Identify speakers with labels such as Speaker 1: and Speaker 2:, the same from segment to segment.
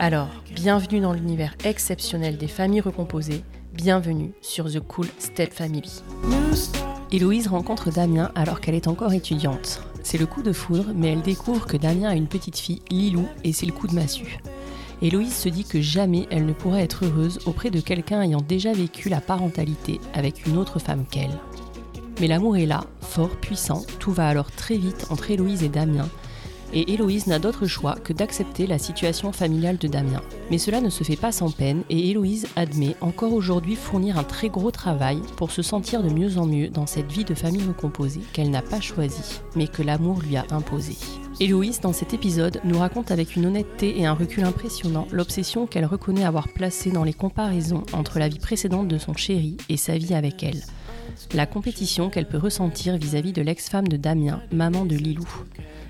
Speaker 1: Alors, bienvenue dans l'univers exceptionnel des familles recomposées, bienvenue sur The Cool Step Family. Héloïse rencontre Damien alors qu'elle est encore étudiante. C'est le coup de foudre, mais elle découvre que Damien a une petite fille, Lilou, et c'est le coup de massue. Héloïse se dit que jamais elle ne pourrait être heureuse auprès de quelqu'un ayant déjà vécu la parentalité avec une autre femme qu'elle. Mais l'amour est là, fort, puissant, tout va alors très vite entre Héloïse et Damien, et Héloïse n'a d'autre choix que d'accepter la situation familiale de Damien. Mais cela ne se fait pas sans peine et Héloïse admet encore aujourd'hui fournir un très gros travail pour se sentir de mieux en mieux dans cette vie de famille recomposée qu'elle n'a pas choisie, mais que l'amour lui a imposée. Héloïse, dans cet épisode, nous raconte avec une honnêteté et un recul impressionnant l'obsession qu'elle reconnaît avoir placée dans les comparaisons entre la vie précédente de son chéri et sa vie avec elle. La compétition qu'elle peut ressentir vis-à-vis -vis de l'ex-femme de Damien, maman de Lilou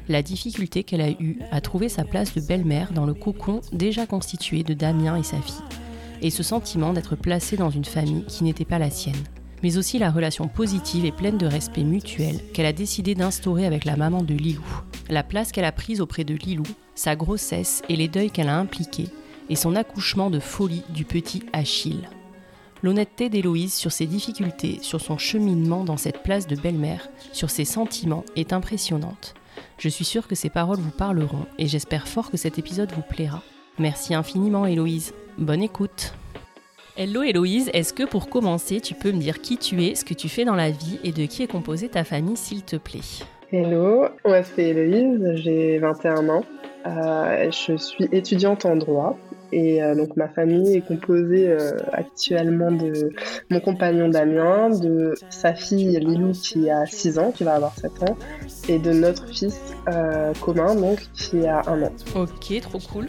Speaker 1: la difficulté qu'elle a eue à trouver sa place de belle-mère dans le cocon déjà constitué de Damien et sa fille, et ce sentiment d'être placée dans une famille qui n'était pas la sienne, mais aussi la relation positive et pleine de respect mutuel qu'elle a décidé d'instaurer avec la maman de Lilou, la place qu'elle a prise auprès de Lilou, sa grossesse et les deuils qu'elle a impliqués, et son accouchement de folie du petit Achille. L'honnêteté d'Héloïse sur ses difficultés, sur son cheminement dans cette place de belle-mère, sur ses sentiments est impressionnante. Je suis sûre que ces paroles vous parleront et j'espère fort que cet épisode vous plaira. Merci infiniment Héloïse. Bonne écoute. Hello Héloïse, est-ce que pour commencer, tu peux me dire qui tu es, ce que tu fais dans la vie et de qui est composée ta famille s'il te plaît?
Speaker 2: Hello, moi c'est Héloïse, j'ai 21 ans. Euh, je suis étudiante en droit et euh, donc ma famille est composée euh, actuellement de mon compagnon Damien, de sa fille Lilou qui a 6 ans, qui va avoir 7 ans, et de notre fils euh, commun donc qui a 1 an.
Speaker 1: Ok, trop cool.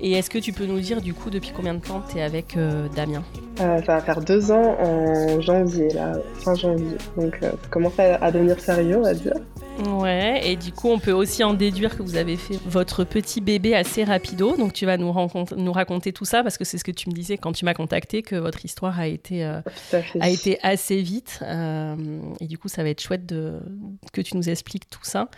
Speaker 1: Et est-ce que tu peux nous dire du coup depuis combien de temps tu es avec Damien?
Speaker 2: Ça va faire deux ans en janvier, là, fin janvier. Donc ça commence à devenir sérieux, on va dire.
Speaker 1: Ouais, et du coup, on peut aussi en déduire que vous avez fait votre petit bébé assez rapido. Donc, tu vas nous, nous raconter tout ça parce que c'est ce que tu me disais quand tu m'as contacté, que votre histoire a été, euh, a été assez vite. Euh, et du coup, ça va être chouette de, que tu nous expliques tout ça.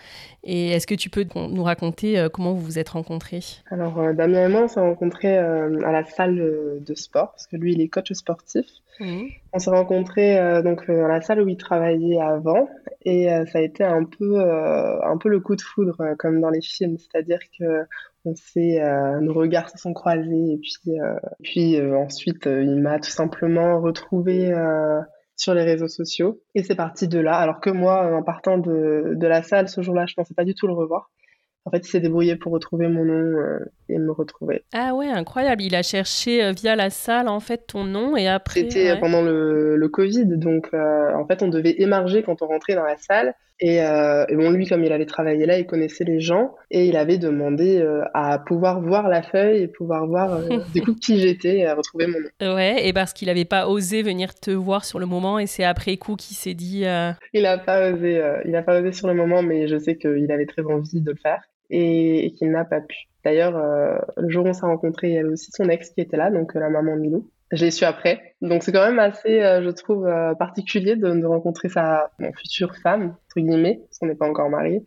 Speaker 1: Et est-ce que tu peux nous raconter euh, comment vous vous êtes rencontrés?
Speaker 2: Alors, Damien et moi, on s'est rencontrés à la salle de sport parce que lui, il est coach sportif. Mmh. On s'est rencontrés donc dans la salle où il travaillait avant et euh, ça a été un peu, euh, un peu le coup de foudre, euh, comme dans les films. C'est-à-dire que on s'est, nos regards se sont croisés. Et puis, puis ensuite, il m'a tout simplement retrouvé sur les réseaux sociaux. Et c'est parti de là. Alors que moi, en partant de, de la salle ce jour-là, je pensais pas du tout le revoir. En fait, il s'est débrouillé pour retrouver mon nom euh, et me retrouver.
Speaker 1: Ah ouais, incroyable. Il a cherché euh, via la salle, en fait, ton nom et après...
Speaker 2: C'était pendant le, le, Covid, donc euh, en fait, on devait émarger quand on rentrait dans la salle. Et, et, bon, lui, comme il avait travaillé là, il connaissait les gens et il avait demandé à pouvoir voir la feuille et pouvoir voir du coup qui j'étais et à retrouver mon nom.
Speaker 1: Ouais, et parce qu'il n'avait pas osé venir te voir sur le moment et c'est après coup qu'il s'est dit...
Speaker 2: Il n'a pas osé, il a pas osé sur le moment, mais je sais qu'il avait très envie de le faire et, qu'il n'a pas pu. D'ailleurs, euh, le jour où on s'est rencontrés, il y avait aussi son ex qui était là, donc euh, la maman Milou. Je l'ai su après. Donc c'est quand même assez, je trouve, particulier de, de rencontrer sa future femme, entre guillemets, parce qu'on n'est pas encore mariés,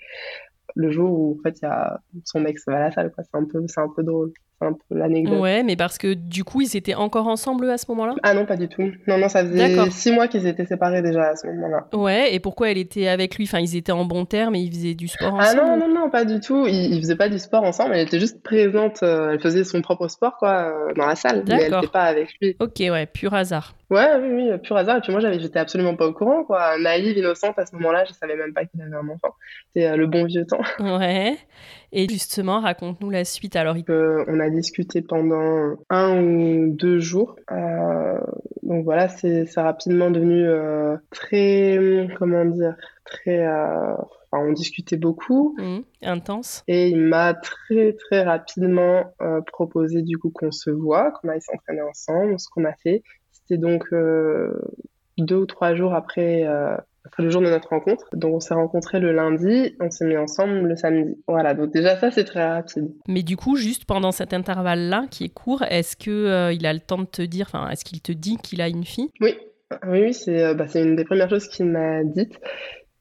Speaker 2: le jour où en fait il y a son ex va à la salle. C'est un peu, c'est un peu drôle un peu l'anecdote.
Speaker 3: Ouais, mais parce que du coup, ils étaient encore ensemble à ce moment-là?
Speaker 2: Ah non, pas du tout. Non, non, ça faisait six mois qu'ils étaient séparés déjà à ce moment-là.
Speaker 3: Ouais, et pourquoi elle était avec lui? Enfin, ils étaient en bon terme et ils faisaient du sport
Speaker 2: ensemble Ah non, non, non, pas du tout. Ils, ils faisaient pas du sport ensemble, elle était juste présente, euh, elle faisait son propre sport, quoi, euh, dans la salle, mais elle n'était pas avec lui.
Speaker 3: Ok, ouais, pur hasard.
Speaker 2: Ouais, oui, oui, pur hasard. Et puis moi, j'avais, j'étais absolument pas au courant, quoi. Naïve, innocente à ce moment-là, je savais même pas qu'il avait un enfant. C'était euh, le bon vieux temps.
Speaker 3: Ouais. Et justement, raconte-nous la suite. Alors,
Speaker 2: on a discuté pendant un ou deux jours. Euh, donc voilà, c'est, rapidement devenu euh, très, comment dire, très. Enfin, on discutait beaucoup.
Speaker 3: Mmh, intense.
Speaker 2: Et il m'a très très rapidement proposé du coup qu'on se voit, qu'on aille s'entraîner ensemble, ce qu'on a fait. C'était donc euh, deux ou trois jours après, euh, après, le jour de notre rencontre. Donc on s'est rencontrés le lundi, on s'est mis ensemble le samedi. Voilà, donc déjà ça c'est très rapide.
Speaker 3: Mais du coup, juste pendant cet intervalle-là qui est court, est-ce que euh, il a le temps de te dire, enfin, est-ce qu'il te dit qu'il a une fille?
Speaker 2: Oui, oui, oui c'est bah, une des premières choses qu'il m'a dites.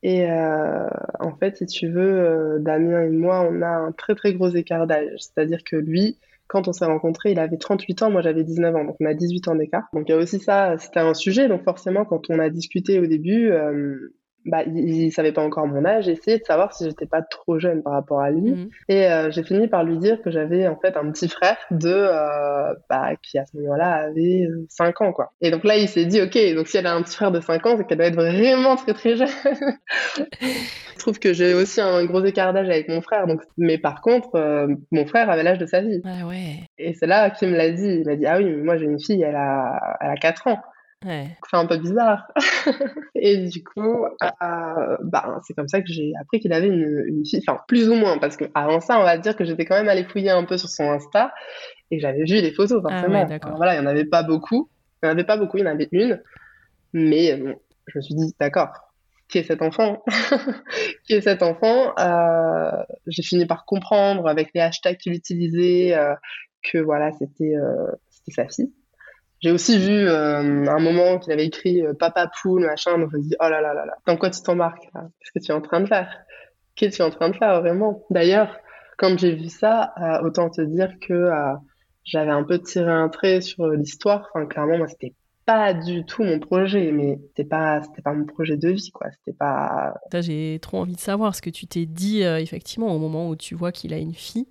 Speaker 2: Et en fait, si tu veux, Damien et moi, on a un très très gros écart d'âge. C'est-à-dire que lui, quand on s'est rencontrés, il avait 38 ans, moi j'avais 19 ans, donc on a 18 ans d'écart. Donc il y a aussi ça, c'était un sujet, donc forcément quand on a discuté au début, euh, bah, il, il, savait pas encore mon âge, essayait de savoir si j'étais pas trop jeune par rapport à lui. Mhm. Et euh, j'ai fini par lui dire que j'avais en fait un petit frère de euh, bah, qui à ce moment-là avait 5 ans quoi. Et donc là il s'est dit ok donc si elle a un petit frère de 5 ans c'est qu'elle doit être vraiment très très jeune. Je trouve que j'ai aussi un gros écart d'âge avec mon frère donc mais par contre euh, mon frère avait l'âge de sa.
Speaker 3: Ah ouais.
Speaker 2: Et c'est là qu'il me l'a dit il m'a dit ah oui mais moi j'ai une fille elle a elle a 4 ans.
Speaker 3: Ouais.
Speaker 2: C'est un peu bizarre. et du coup, euh, bah, c'est comme ça que j'ai appris qu'il avait une, une, fille, enfin plus ou moins, parce que avant ça, on va dire que j'étais quand même allée fouiller un peu sur son Insta et j'avais vu les photos
Speaker 3: ah
Speaker 2: forcément. voilà, il y en avait pas beaucoup, il y en avait pas beaucoup, il y en avait une, mais bon, je me suis dit d'accord. Qui est cet enfant? Qui est cet enfant? Euh, J'ai fini par comprendre avec les hashtags qu'il utilisait euh, que voilà, c'était euh, c'était sa fille. J'ai aussi vu euh, un moment qu'il avait écrit euh, Papa poule, machin, donc je me dis, oh là là là là, dans quoi tu t'embarques Qu'est-ce que tu es en train de faire? Qu'est-ce que tu es en train de faire vraiment? D'ailleurs, quand j'ai vu ça, euh, autant te dire que j'avais un peu tiré un trait sur l'histoire. Enfin, clairement, moi, c'était pas du tout mon projet, mais c'était pas, c'était pas mon projet de vie, quoi. C'était pas.
Speaker 3: J'ai trop envie de savoir ce que tu t'es dit euh, effectivement au moment où tu vois qu'il a une fille.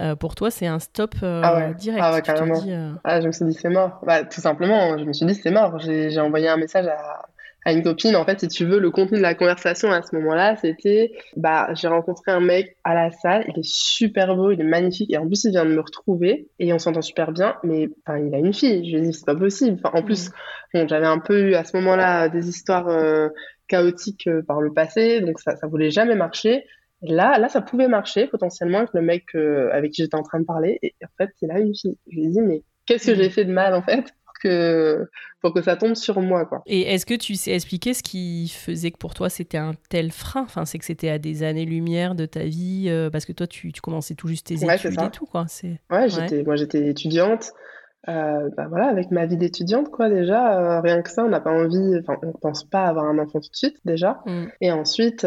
Speaker 3: Euh, pour toi, c'est un stop euh,
Speaker 2: ah
Speaker 3: direct.
Speaker 2: Ah ouais, carrément. Ah, je me suis dit c'est mort. Bah, tout simplement, je me suis dit c'est mort. J'ai envoyé un message à, à une copine. En fait, si tu veux, le contenu de la conversation à ce moment-là, c'était, bah, j'ai rencontré un mec à la salle, il est super beau, il est magnifique, et en plus, il vient de me retrouver, et on s'entend super bien, mais, enfin, il a une fille. Je lui ai dit, c'est pas possible. Enfin, en plus, bon, j'avais un peu eu à ce moment-là des histoires euh, chaotiques euh, par le passé, donc ça, ça voulait jamais marcher. Là, là, ça pouvait marcher potentiellement avec le mec euh, avec qui j'étais en train de parler, et en fait, il a une fille. Je lui ai dit, mais qu'est-ce que j'ai fait de mal, en fait? Que pour que ça tombe sur moi quoi.
Speaker 3: Et est-ce que tu sais expliquer ce qui faisait que pour toi c'était un tel frein? Enfin, c'est que c'était à des années-lumière de ta vie euh, parce que toi tu, tu, commençais tout juste tes études et tout quoi.
Speaker 2: C'est ouais, j'étais moi j'étais étudiante. Euh, bah voilà, avec ma vie d'étudiante, quoi, déjà, euh, rien que ça, on n'a pas envie, enfin, on pense pas avoir un enfant tout de suite, déjà. Mm. Et ensuite,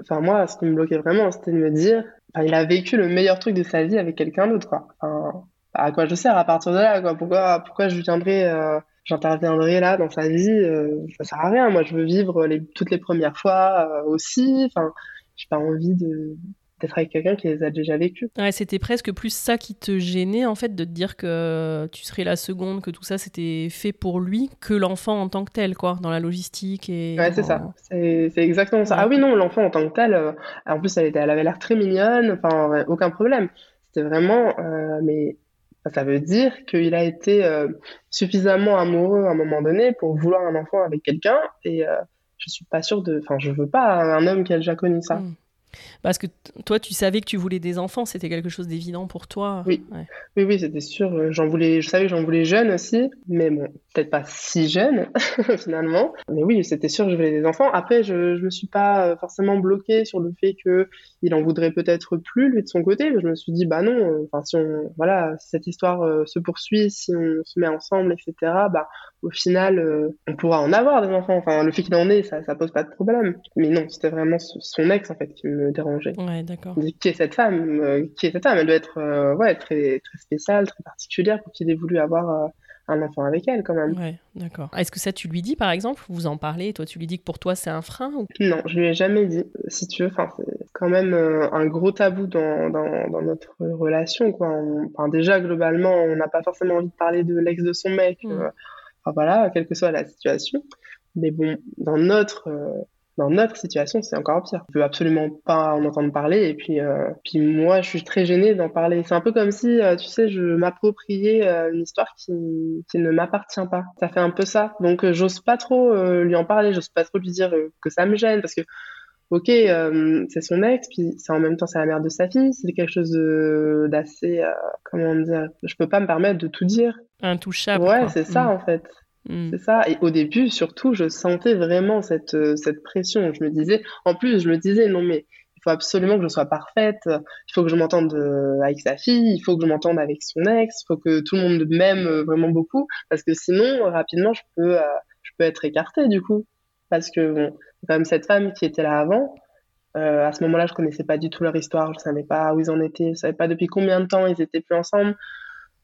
Speaker 2: enfin, moi, ce qui me bloquait vraiment, c'était de me dire, il a vécu le meilleur truc de sa vie avec quelqu'un d'autre, quoi. Enfin, à quoi je sers à partir de là quoi pourquoi pourquoi je viendrais euh, j'interviendrai là dans sa vie euh, ça sert à rien moi je veux vivre les, toutes les premières fois euh, aussi enfin j'ai pas envie de d'être avec quelqu'un qui les a déjà vécues.
Speaker 3: Ouais, c'était presque plus ça qui te gênait en fait de te dire que tu serais la seconde, que tout ça c'était fait pour lui, que l'enfant en tant que tel quoi, dans la logistique et.
Speaker 2: Ouais, c'est ça, c'est exactement ça. Ah oui non, l'enfant en tant que tel, en plus elle était, elle avait l'air très mignonne, enfin aucun problème. C'était vraiment, mais ça veut dire qu'il a été euh, suffisamment amoureux à un moment donné pour vouloir un enfant avec quelqu'un et euh, je suis pas sûre de enfin je veux pas un homme qui a déjà connu ça. Hmm.
Speaker 3: Parce que toi, tu savais que tu voulais des enfants, c'était quelque chose d'évident pour toi.
Speaker 2: Oui, oui, oui, c'était sûr. J'en voulais, je savais que j'en voulais jeune aussi, mais bon, peut-être pas si jeune finalement. Mais oui, c'était sûr que je voulais des enfants. Après, je, je me suis pas euh, forcément bloquée sur le fait que il en voudrait peut-être plus lui de son côté. Je me suis dit bah non. Euh, enfin, si on, voilà, si cette histoire euh, se poursuit, si on se met ensemble, etc. Bah au final, on pourra en avoir des enfants. Enfin, le fait qu'il en ait, ça, ça pose pas de problème. Mais non, c'était vraiment son ex en fait qui me dérangeait.
Speaker 3: Ouais, d'accord.
Speaker 2: Qui est cette femme Qui est cette femme? Elle doit être ouais très très spéciale, très particulière pour qu'il ait voulu avoir un enfant avec elle quand même.
Speaker 3: Ouais, d'accord. Est-ce que ça tu lui dis par exemple? Vous en parlez Toi tu lui dis que pour toi c'est un frein
Speaker 2: Non, je lui ai jamais dit. Si tu veux, enfin c'est quand même euh, un gros tabou dans, dans, dans notre relation quoi. enfin déjà globalement, on n'a pas forcément envie de parler de l'ex de son mec. Mm. Euh, enfin voilà, quelle que soit la situation. Mais bon, dans notre euh, dans notre situation, c'est encore pire. On peut absolument pas en entendre parler. Et puis, euh, puis moi, je suis très gênée d'en parler. C'est un peu comme si, euh, tu sais, je m'appropriais euh, une histoire qui, qui ne m'appartient pas. Ça fait un peu ça. Donc, j'ose pas trop lui en parler. J'ose pas trop lui dire que ça me gêne parce que, ok, c'est son ex, puis c'est en même temps c'est la mère de sa fille. C'est quelque chose d'assez, comment dire, je peux pas me permettre de tout dire.
Speaker 3: Intouchable.
Speaker 2: Ouais, c'est ça
Speaker 3: mm.
Speaker 2: en fait. Mm. C'est ça. Et au début, surtout, je sentais vraiment cette, euh, cette pression. Je me disais, en plus, je me disais, non, mais il faut absolument que je sois parfaite. Il faut que je m'entende euh, avec sa fille. Il faut que je m'entende avec son ex. Il faut que tout le monde m'aime euh, vraiment beaucoup. Parce que sinon, rapidement, je peux, je peux être écartée, du coup. Parce que, bon, quand même cette femme qui était là avant. à ce moment-là, je connaissais pas du tout leur histoire. Je savais pas où ils en étaient. Je savais pas depuis combien de temps ils étaient plus ensemble.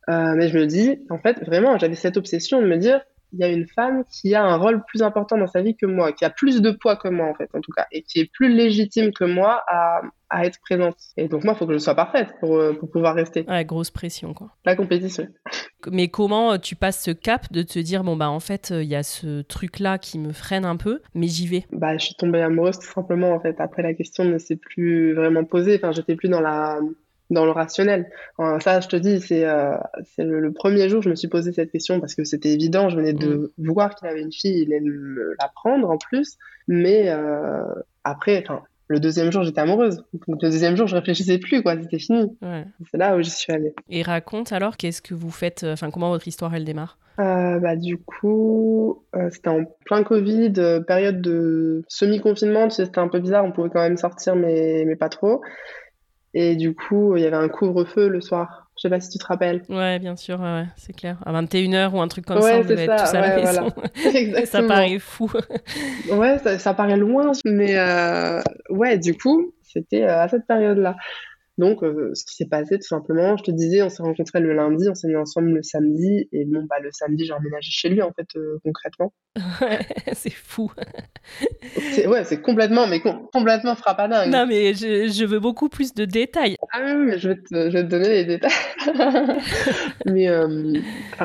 Speaker 2: mais je me dis, en fait, vraiment, j'avais cette obsession de me dire, il y a une femme qui a un rôle plus important dans sa vie que moi, qui a plus de poids que moi en fait en tout cas, et qui est plus légitime que moi à, à être présente. Et donc moi, il faut que je sois parfaite pour, euh, pour pouvoir rester.
Speaker 3: Ouais, grosse pression quoi.
Speaker 2: La compétition.
Speaker 3: Mais comment euh, tu passes ce cap de te dire bon bah en fait euh, il y a ce truc là qui me freine un peu, mais j'y vais?
Speaker 2: Bah je suis tombée amoureuse tout simplement en fait. Après la question ne s'est plus vraiment posée. Enfin j'étais plus dans la dans le rationnel. ça, je te dis, c'est euh, le, premier jour, je me suis posé cette question parce que c'était évident. Je venais de mm. voir qu'il avait une fille, il allait me la prendre en plus. Mais euh, après, le deuxième jour, j'étais amoureuse. le deuxième jour, je réfléchissais plus, quoi. C'était fini. C'est là où j'y suis allée.
Speaker 3: Et raconte alors, qu'est-ce que vous faites euh, Enfin, comment votre histoire elle démarre?
Speaker 2: Euh, bah, du coup, euh, c'était en plein Covid, période de semi-confinement. Tu sais, c'était un peu bizarre. On pouvait quand même sortir, mais, mais pas trop. Et du coup, il y avait un couvre-feu le soir. Je sais pas si tu te rappelles.
Speaker 3: Ouais, bien sûr, ouais, c'est clair. À 21h ou un truc comme ça, on devait être tous à la maison. ça paraît fou.
Speaker 2: ouais, ça, paraît loin, mais euh, ouais, du coup, c'était euh, à cette période-là. Donc, euh, ce qui s'est passé, tout simplement, je te disais, on s'est rencontrés le lundi, on s'est mis ensemble le samedi, et bon, bah, le samedi, j'ai emménagé chez lui, en fait, euh, concrètement.
Speaker 3: c'est fou.
Speaker 2: ouais, c'est complètement, mais complètement frappadingue.
Speaker 3: Non, mais je, je, veux beaucoup plus de détails.
Speaker 2: Ah oui, mais je vais te, je vais te donner les détails. mais euh,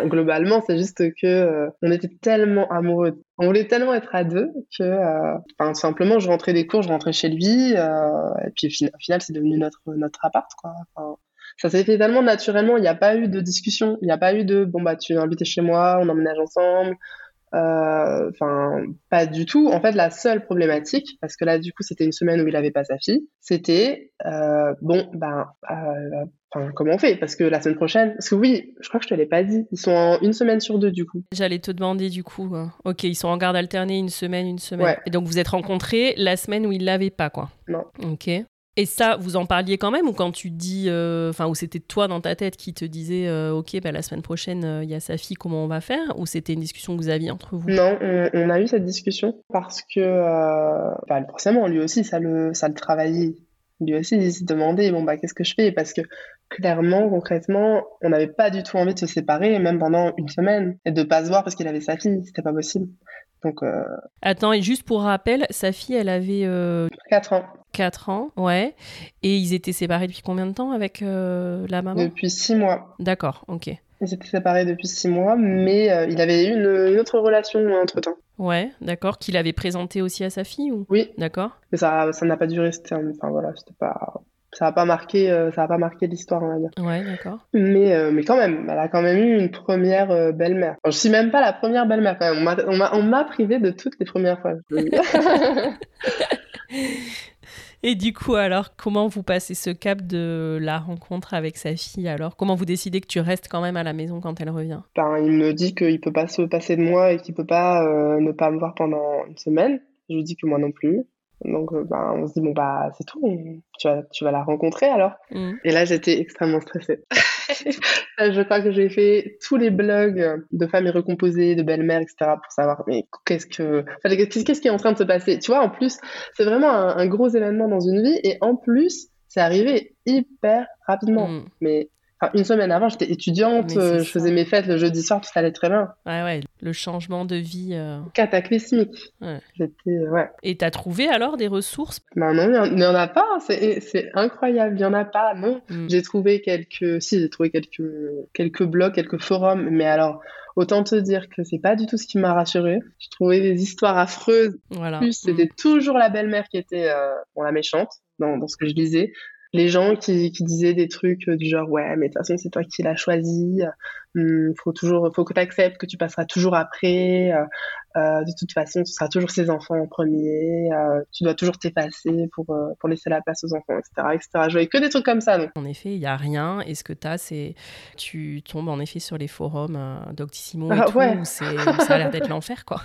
Speaker 2: globalement, c'est juste que on était tellement amoureux on voulait tellement être à deux que, euh, enfin, simplement, je rentrais des cours, je rentrais chez lui, euh, et puis au final, c'est devenu notre notre appart, quoi. Ça s'est fait tellement naturellement, il n'y a pas eu de discussion, il n'y a pas eu de bon bah tu es invité chez moi, on emménage ensemble, enfin, pas du tout. En fait, la seule problématique, parce que là, du coup, c'était une semaine où il avait pas sa fille, c'était euh, bon, ben, euh, comment on fait? Parce que la semaine prochaine, parce que oui, je crois que je te l'ai pas dit, ils sont en une semaine sur deux du coup.
Speaker 3: J'allais te demander du coup. Hein. Ok, ils sont en garde alternée une semaine, une semaine. Et donc vous êtes rencontrés la semaine où il l'avait pas, quoi.
Speaker 2: Non.
Speaker 3: Ok. Et ça, vous en parliez quand même ou quand tu dis, euh, enfin, où c'était toi dans ta tête qui te disais, euh, ok, bah, la semaine prochaine, euh, il y a sa fille, comment on va faire? Ou c'était une discussion que vous aviez entre vous?
Speaker 2: Non, on, a eu cette discussion parce que, bah, forcément, lui aussi, ça le, ça le travaillait. Lui aussi, il s'est demandé, bon, bah, qu'est-ce que je fais? Parce que clairement, concrètement, on n'avait pas du tout envie de se séparer, même pendant une semaine, et de pas se voir parce qu'il avait sa fille. C'était pas possible. Donc,
Speaker 3: Attends, et juste pour rappel, sa fille, elle avait...
Speaker 2: 4 ans.
Speaker 3: 4 ans, ouais. Et ils étaient séparés depuis combien de temps avec euh, la maman?
Speaker 2: Depuis 6 mois.
Speaker 3: D'accord, ok.
Speaker 2: Ils étaient séparés depuis 6 mois, mais euh, il avait eu une, autre relation entre-temps.
Speaker 3: Ouais, d'accord. Qu'il avait présenté aussi à sa fille ou?
Speaker 2: Oui.
Speaker 3: D'accord.
Speaker 2: Mais ça ça n'a pas duré, c'était enfin voilà, c'était pas ça n'a pas marqué euh, ça a pas marqué l'histoire on va dire.
Speaker 3: Ouais, d'accord.
Speaker 2: Mais mais quand même, elle a quand même eu une première belle-mère. Je je suis même pas la première belle-mère quand même. On m'a privé de toutes les premières fois.
Speaker 3: Et du coup, alors, comment vous passez ce cap de la rencontre avec sa fille alors? Comment vous décidez que tu restes quand même à la maison quand elle revient?
Speaker 2: Ben, Il me dit qu'il peut pas se passer de moi et qu'il peut pas euh, ne pas me voir pendant une semaine. Je lui dis que moi non plus. Donc, euh, ben, on se dit, bon, bah, c'est tout, tu vas, tu vas la rencontrer alors. Mm. Et là, j'étais extrêmement stressée. je crois que j'ai fait tous les blogs de familles recomposées, de belles-mères, etc. pour savoir, mais qu'est-ce que, qu'est-ce qui est en train de se passer? Tu vois, en plus, c'est vraiment un, gros événement dans une vie et en plus, c'est arrivé hyper rapidement. Mm. Mais une semaine avant, j'étais étudiante, euh, je faisais mes fêtes le jeudi soir, tout allait très bien.
Speaker 3: Ouais, ouais, le changement de vie. Euh...
Speaker 2: Cataclysmique. Ouais.
Speaker 3: Euh, ouais. Et t'as trouvé alors des ressources?
Speaker 2: Ben non, il n'y en, a pas, c'est incroyable, il n'y en a pas, non. Hmm. J'ai trouvé quelques, si, j'ai trouvé quelques, quelques blogs, quelques forums, mais alors, autant te dire que c'est pas du tout ce qui m'a rassurée. J'ai trouvé des histoires affreuses. Voilà. En plus, c'était hmm. toujours la belle-mère qui était euh, bon, la méchante dans, dans ce que je lisais les gens qui, disaient des trucs du genre ouais mais de toute façon c'est toi qui l'as choisi il faut toujours faut que tu acceptes que tu passeras toujours après euh, euh, de toute façon, ce sera toujours ses enfants en premier. Euh, tu dois toujours t'effacer pour, euh, pour laisser la place aux enfants, etc. etc. Je voyais que des trucs comme ça. Donc.
Speaker 3: En effet, il n'y a rien. Et ce que tu as, c'est. Tu tombes en effet sur les forums d'Octissimo et ah, tout, où, ça a l'air d'être l'enfer, quoi.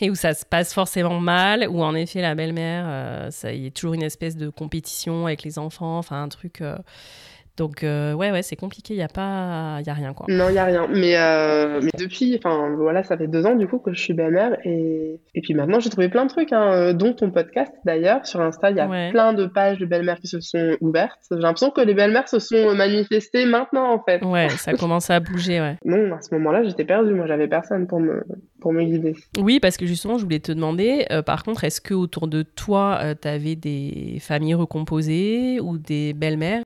Speaker 3: Et où ça se passe forcément mal, où en effet, la belle-mère, ça y est toujours une espèce de compétition avec les enfants, enfin, un truc. Donc euh, ouais ouais c'est compliqué, il y a pas il y a rien quoi.
Speaker 2: Non, il y a rien. Mais euh, mais depuis enfin voilà, ça fait deux ans du coup que je suis belle-mère et et puis maintenant j'ai trouvé plein de trucs hein, euh, dont ton podcast d'ailleurs sur Insta, il y a plein de pages de belles-mères qui se sont ouvertes. J'ai l'impression que les belles-mères se sont manifestées maintenant en fait.
Speaker 3: Ouais, ça commence à bouger ouais.
Speaker 2: Non, à ce moment-là, j'étais perdue, moi j'avais personne pour me pour me guider.
Speaker 3: Oui, parce que justement, je voulais te demander par contre, est-ce que autour de toi, tu avais des familles recomposées ou des belles-mères?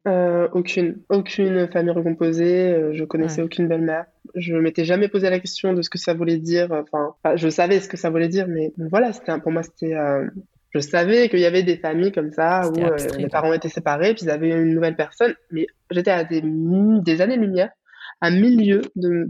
Speaker 2: Aucune aucune, famille recomposée, euh, je connaissais aucune belle-mère. Je m'étais jamais posé la question de ce que ça voulait dire. Enfin, je savais ce que ça voulait dire, mais voilà, c'était pour moi c'était. Euh, je savais qu'il y avait des familles comme ça où euh, les parents étaient séparés, puis ils avaient une nouvelle personne, mais j'étais à des, des années-lumière un milieu de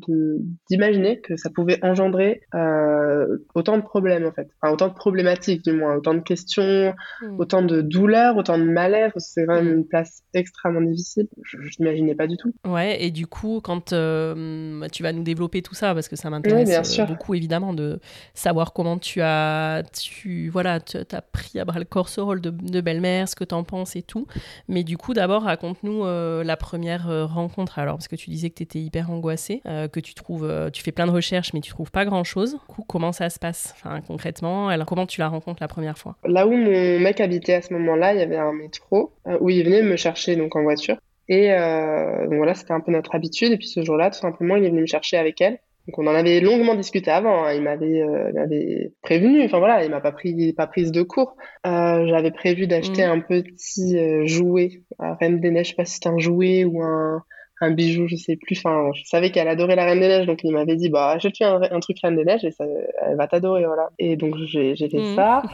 Speaker 2: d'imaginer que ça pouvait engendrer euh, autant de problèmes en fait, enfin, autant de problématiques du moins, autant de questions, hmm. autant de douleurs, autant de malaise. C'est vraiment hmm. une place extrêmement difficile. Je, n'imaginais pas du tout.
Speaker 3: Ouais, et du coup, quand euh, tu vas nous développer tout ça, parce que ça m'intéresse euh, beaucoup évidemment de savoir comment tu as, tu voilà, tu as pris à bras le corps ce rôle de, de belle-mère, ce que tu en penses et tout. Mais du coup, d'abord raconte-nous la première rencontre. Alors parce que tu disais que tu étais hyper angoissé, euh, que tu trouves, euh, tu fais plein de recherches mais tu trouves pas grand chose. comment ça se passe? Enfin, concrètement alors, Comment tu la rencontres la première fois?
Speaker 2: Là où mon mec habitait à ce moment-là, il y avait un métro euh, où il venait me chercher donc en voiture. Et donc voilà, c'était un peu notre habitude. Et puis ce jour-là, tout simplement, il est venu me chercher avec elle. Donc on en avait longuement discuté avant. Hein. Il m'avait, prévenu. Enfin voilà, il m'a pas pris, pas prise de cours. j'avais prévu d'acheter mmh. un petit jouet à Reine des Neiges. Je sais pas si c'était un jouet ou un, un bijou, je sais plus. Enfin, je savais qu'elle adorait la Reine des Neiges, donc il m'avait dit, bah, achète-lui un, un, truc Reine des Neiges et ça, elle va t'adorer, voilà. Et donc j'ai fait mm. ça.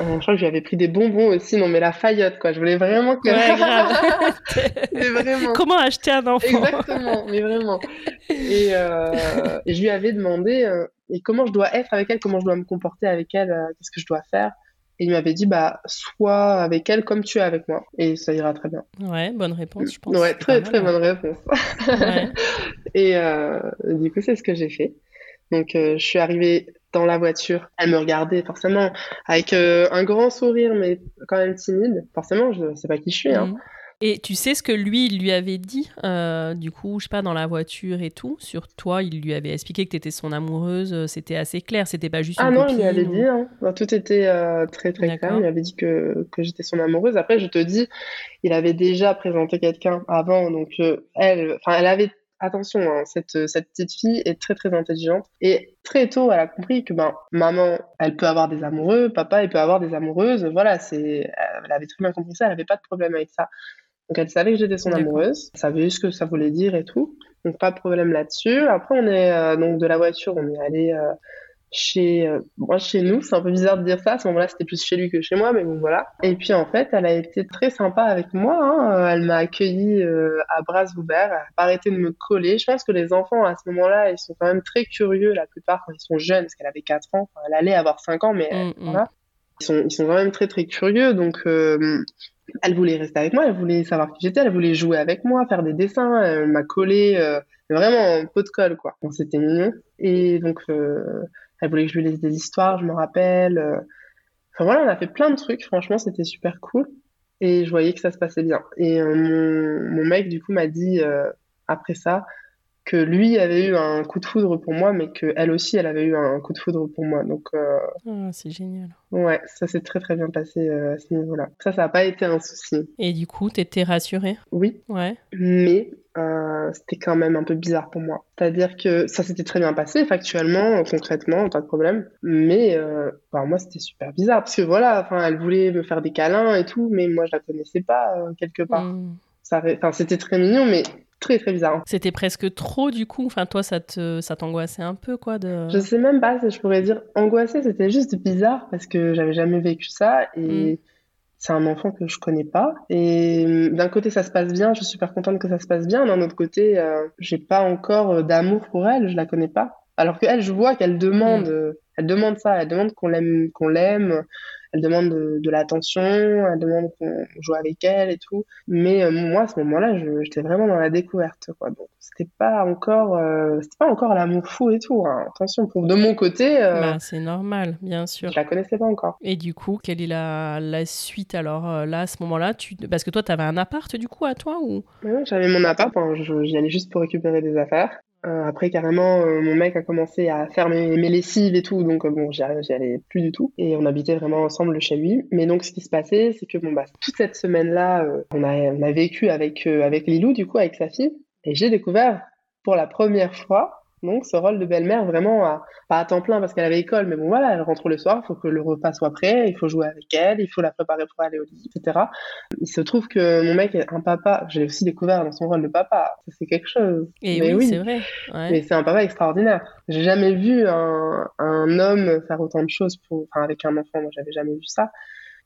Speaker 2: Euh, je crois que j'avais pris des bonbons aussi, non mais la faillotte quoi. Je voulais vraiment que.
Speaker 3: Ouais, grave. mais vraiment. Comment acheter un enfant?
Speaker 2: Exactement, mais vraiment. Et, euh, et, je lui avais demandé euh, et comment je dois être avec elle, comment je dois me comporter avec elle, euh, qu'est-ce que je dois faire? Et il m'avait dit, bah, sois avec elle comme tu es avec moi. Et ça ira très bien.
Speaker 3: Ouais, bonne réponse, je pense.
Speaker 2: Ouais, très, très bonne réponse. Ouais. et euh, du coup, c'est ce que j'ai fait. Donc, euh, je suis arrivée dans la voiture. Elle me regardait forcément avec euh, un grand sourire, mais quand même timide. Forcément, je ne sais pas qui je suis. Hein. Mhm.
Speaker 3: Et tu sais ce que lui, il lui avait dit, euh, du coup, je sais pas, dans la voiture et tout, sur toi, il lui avait expliqué que tu étais son amoureuse, euh, c'était assez clair, c'était pas juste
Speaker 2: Ah
Speaker 3: non,
Speaker 2: il lui avait dit, hein. tout était euh, très très clair, il avait dit que, que j'étais son amoureuse. Après, je te dis, il avait déjà présenté quelqu'un avant, donc elle, enfin, elle avait attention, hein, cette, cette petite fille est très très intelligente et très tôt elle a compris que ben maman elle peut avoir des amoureux, papa il peut avoir des amoureuses, voilà c'est elle avait très bien compris ça, elle avait pas de problème avec ça. Donc elle savait que j'étais son amoureuse, elle savait ce que ça voulait dire et tout. Donc pas de problème là-dessus. Après on est euh, donc de la voiture, on est allé euh, chez euh, moi chez nous, c'est un peu bizarre de dire ça, à ce moment-là c'était plus chez lui que chez moi, mais bon voilà. Et puis en fait, elle a été très sympa avec moi, hein. elle m'a accueilli à bras ouverts, elle n'a pas arrêté de me coller. Je pense que les enfants à ce moment-là, ils sont quand même très curieux la plupart quand ils sont jeunes, parce qu'elle avait 4 ans, elle allait avoir 5 ans, mais mm, mm. voilà. Ils sont, ils sont quand même très très curieux, donc elle voulait rester avec moi, elle voulait savoir qui j'étais, elle voulait jouer avec moi, faire des dessins, elle m'a collé, euh, vraiment un pot de colle quoi. Bon, c'était mignon. Et donc euh, elle voulait que je lui laisse des histoires, je me rappelle. Enfin voilà, on a fait plein de trucs, franchement c'était super cool. Et je voyais que ça se passait bien. Et mon, mon mec du coup m'a dit après ça, que lui avait eu un coup de foudre pour moi, mais qu'elle aussi, elle avait eu un coup de foudre pour moi. Donc, euh,
Speaker 3: ah, c'est génial.
Speaker 2: Ouais, ça s'est très très bien passé euh, à ce niveau-là. Ça, ça n'a pas été un souci.
Speaker 3: Et du coup, t'étais rassurée?
Speaker 2: Oui.
Speaker 3: Ouais.
Speaker 2: Mais euh, c'était quand même un peu bizarre pour moi. C'est-à-dire que ça s'était très bien passé, factuellement, concrètement, pas de problème. Mais bah, moi, c'était super bizarre parce que voilà, enfin, elle voulait me faire des câlins et tout, mais moi, je la connaissais pas quelque part. Hmm. Ça, enfin, c'était très mignon, mais très très bizarre.
Speaker 3: C'était presque trop du coup. Enfin, toi, ça te, ça t'angoissait un peu quoi de.
Speaker 2: Je sais même pas si je pourrais dire angoissé. C'était juste bizarre parce que j'avais jamais vécu ça et mm. c'est un enfant que je connais pas. Et mm, d'un côté, ça se passe bien. Je suis super contente que ça se passe bien. D'un autre côté, euh, j'ai pas encore euh, d'amour pour elle. Je la connais pas. Alors que elle, je vois qu'elle demande, mm. euh, elle demande ça. Elle demande qu'on l'aime, qu'on l'aime elle demande de, l'attention, elle demande qu'on joue avec elle et tout. Mais euh, moi, à ce moment-là, j'étais vraiment dans la découverte, quoi. Donc, c'était pas encore, euh, c'était pas encore l'amour fou et tout. Hein. Attention, pour de mon côté.
Speaker 3: Euh, bah, c'est normal, bien sûr.
Speaker 2: Je la connaissais pas encore.
Speaker 3: Et du coup, quelle est la, la suite alors là, à ce moment-là, tu, parce que toi, tu avais un appart du coup à toi ou?
Speaker 2: J'avais mon appart. J'y allais juste pour récupérer des affaires. Euh, après, carrément, euh, mon mec a commencé à faire mes, lessives et tout, donc euh, bon, j'y allais plus du tout. Et on habitait vraiment ensemble chez lui. Mais donc, ce qui se passait, c'est que bon, bah, toute cette semaine-là, on, a, on a vécu avec, avec Lilou, du coup, avec sa fille. Et j'ai découvert pour la première fois donc ce rôle de belle-mère vraiment à, pas à temps plein parce qu'elle avait école, mais bon voilà, elle rentre le soir, il faut que le repas soit prêt, il faut jouer avec elle, il faut la préparer pour aller au lit, etc. Il se trouve que mon mec est un papa, je l'ai aussi découvert dans son rôle de papa, c'est quelque chose.
Speaker 3: Et mais oui, c'est vrai.
Speaker 2: Mais c'est un papa extraordinaire. J'ai jamais vu un, un, homme faire autant de choses pour, enfin, avec un enfant, moi j'avais jamais vu ça.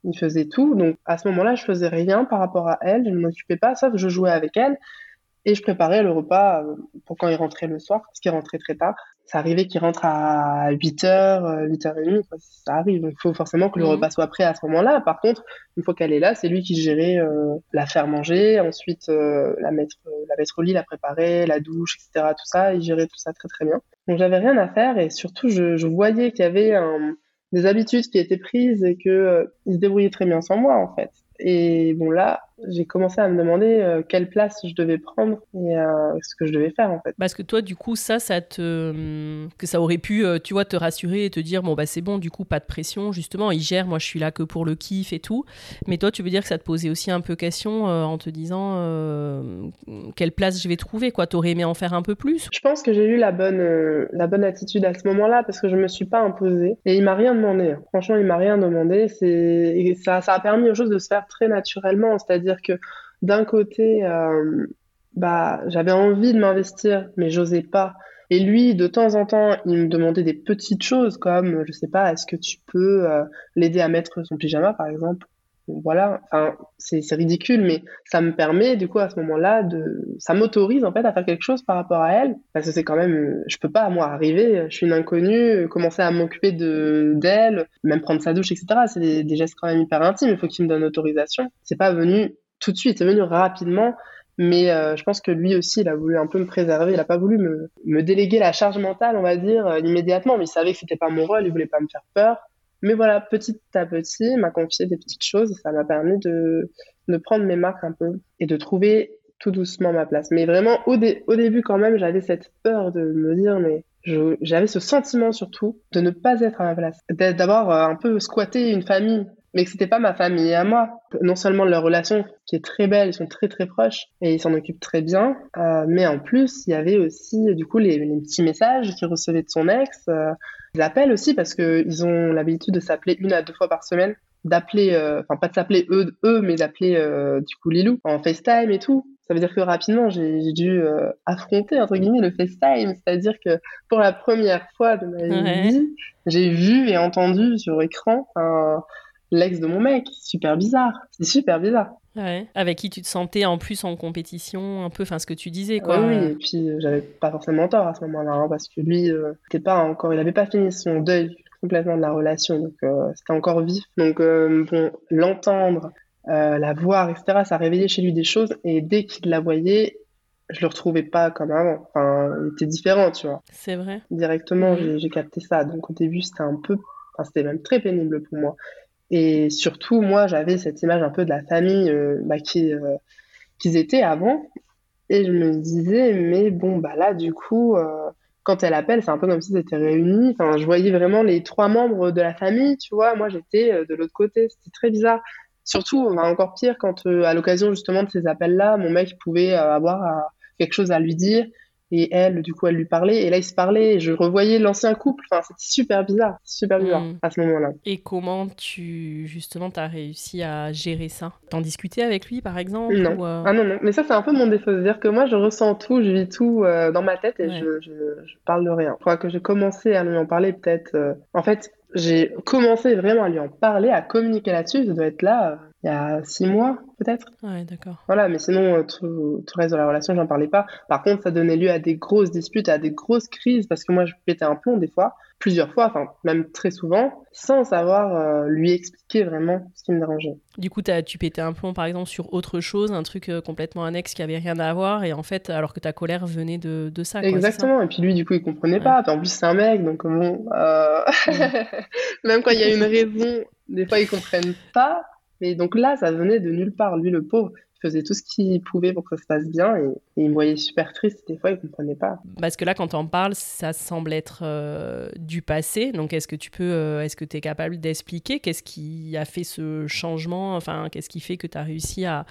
Speaker 2: Il faisait tout, donc à ce moment-là, je faisais rien par rapport à elle, je ne m'occupais pas, sauf que je jouais avec elle. Et je préparais le repas euh, pour quand il rentrait le soir, parce qu'il rentrait très tard. Ça arrivait qu'il rentre à 8h, 8h30, ça arrive. Donc il faut forcément que le mhm. repas soit prêt à ce moment-là. Par contre, une fois qu'elle est là, c'est lui qui gérait euh, la faire manger, ensuite euh, la, mettre, la mettre au lit, la préparer, la douche, etc. Tout ça, il gérait tout ça très très bien. Donc j'avais rien à faire et surtout je, je voyais qu'il y avait des habitudes qui étaient prises et qu'il il se débrouillait très bien sans moi en fait. Et bon là, j'ai commencé à me demander euh, quelle place je devais prendre et euh, ce que je devais faire en fait.
Speaker 3: Parce que toi, du coup, ça, ça te, hum, que ça aurait pu, euh, tu vois, te rassurer et te dire bon bah c'est bon, du coup pas de pression, justement, il gère, moi je suis là que pour le kiff et tout. Mais toi, tu veux dire que ça te posait aussi un peu question en te disant quelle place je vais trouver, quoi. T'aurais aimé en faire un peu plus?
Speaker 2: Je pense que j'ai eu la bonne, la bonne attitude à ce moment-là parce que je me suis pas imposée et il m'a rien demandé. Franchement, il m'a rien demandé. C'est ça, ça a permis aux choses de se faire très naturellement, c'est-à-dire que d'un côté, euh, bah, j'avais envie de m'investir, mais j'osais pas. Et lui, de temps en temps, il me demandait des petites choses comme, je sais pas, est-ce que tu peux euh, l'aider à mettre son pyjama, par exemple? Voilà, enfin, c'est ridicule, mais ça me permet, du coup, à ce moment-là, de, ça m'autorise en fait à faire quelque chose par rapport à elle, parce que c'est quand même, je peux pas moi arriver, je suis une inconnue, commencer à m'occuper de d'elle, même prendre sa douche, etc. C'est des, gestes quand même hyper intimes. Il faut qu'il me donne autorisation. C'est pas venu tout de suite, c'est venu rapidement. Mais euh, je pense que lui aussi, il a voulu un peu me préserver. Il n'a pas voulu me, déléguer la charge mentale, on va dire, euh, immédiatement. Mais il savait que c'était pas mon rôle, il voulait pas me faire peur. Mais voilà, petit à petit, il m'a confié des petites choses et ça m'a permis de, de prendre mes marques un peu et de trouver tout doucement ma place. Mais vraiment, au, au début, quand même, j'avais cette peur de me dire, mais j'avais ce sentiment surtout de ne pas être à ma place. D'avoir euh, un peu squatté une famille mais que c'était pas ma famille à moi. Non seulement leur relation qui est très belle, ils sont très très proches et ils s'en occupent très bien, euh, mais en plus il y avait aussi du coup les, petits messages qu'ils recevaient de son ex, euh, des appels aussi parce que ils ont l'habitude de s'appeler une à deux fois par semaine, d'appeler, euh, enfin pas de s'appeler eux, eux, mais d'appeler du coup Lilou en FaceTime et tout. Ça veut dire que rapidement, j'ai dû euh, affronter, entre guillemets, le FaceTime. C'est-à-dire que pour la première fois de ma vie, j'ai vu et entendu sur écran un, l'ex de mon mec. Super bizarre. C'est super bizarre.
Speaker 3: Ouais. Avec qui tu te sentais en plus en compétition, un peu, enfin ce que tu disais quoi.
Speaker 2: oui, et puis euh, j'avais pas forcément tort à ce moment-là, hein, parce que lui, euh, pas encore, il avait pas fini son deuil complètement de la relation, donc c'était encore vif. Donc bon, l'entendre, la voir, etc., ça réveillait chez lui des choses, et dès qu'il la voyait, je le retrouvais pas comme avant. Enfin, il était différent, tu vois.
Speaker 3: C'est vrai.
Speaker 2: Directement, j'ai capté ça. Donc au début, c'était un peu, enfin, c'était même très pénible pour moi. Et surtout, moi, j'avais cette image un peu de la famille euh, bah, qui, euh, qu'ils étaient avant. Et je me disais, mais bon, bah là, du coup, euh, quand elle appelle, c'est un peu comme si c'était réunis. Enfin, je voyais vraiment les trois membres de la famille, tu vois. Moi, j'étais de l'autre côté. C'était très bizarre. Surtout, encore pire, quand à l'occasion justement de ces appels-là, mon mec pouvait avoir quelque chose à lui dire et elle, du coup, elle lui parlait, et là, ils se parlaient, et je revoyais l'ancien couple. Enfin, c'était super bizarre, super bizarre mm. à ce moment-là.
Speaker 3: Et comment tu, justement, t'as réussi à gérer ça? T'en discuter avec lui, par exemple
Speaker 2: Non. Euh ah non, non. Mais ça, c'est un peu mon défaut. C'est-à-dire que moi, je ressens tout, je vis tout euh, dans ma tête, et je, je, je, parle de rien. Je crois que j'ai commencé à lui en parler peut-être... Euh, en fait, j'ai commencé vraiment à lui en parler, à communiquer là-dessus. Ça doit être là il y a six mois, peut-être.
Speaker 3: Ouais, d'accord.
Speaker 2: Voilà, mais sinon, euh, tout, tout, le reste de la relation, j'en parlais pas. Par contre, ça donnait lieu à des grosses disputes, à des grosses crises, parce que moi, je pétais un plomb des fois, plusieurs fois, enfin, même très souvent, sans savoir euh, lui expliquer vraiment ce qui me dérangeait.
Speaker 3: Du coup, as, tu pétais un plomb, par exemple, sur autre chose, un truc euh, complètement annexe qui avait rien à voir, et en fait, alors que ta colère venait de, de ça.
Speaker 2: Exactement, et puis lui, du coup, il comprenait pas. en plus, c'est un mec, donc bon, même quand il y a une raison, des fois, ils comprennent pas. Et donc là, ça venait de nulle part. Lui, le pauvre, faisait tout ce qu'il pouvait pour que ça se passe bien et, il me voyait super triste. Des fois, il comprenait pas.
Speaker 3: Parce que là, quand on parle, ça semble être euh, du passé. Donc, est-ce que tu peux, euh, est-ce que tu es capable d'expliquer qu'est-ce qui a fait ce changement? Enfin, qu'est-ce qui fait que tu as réussi à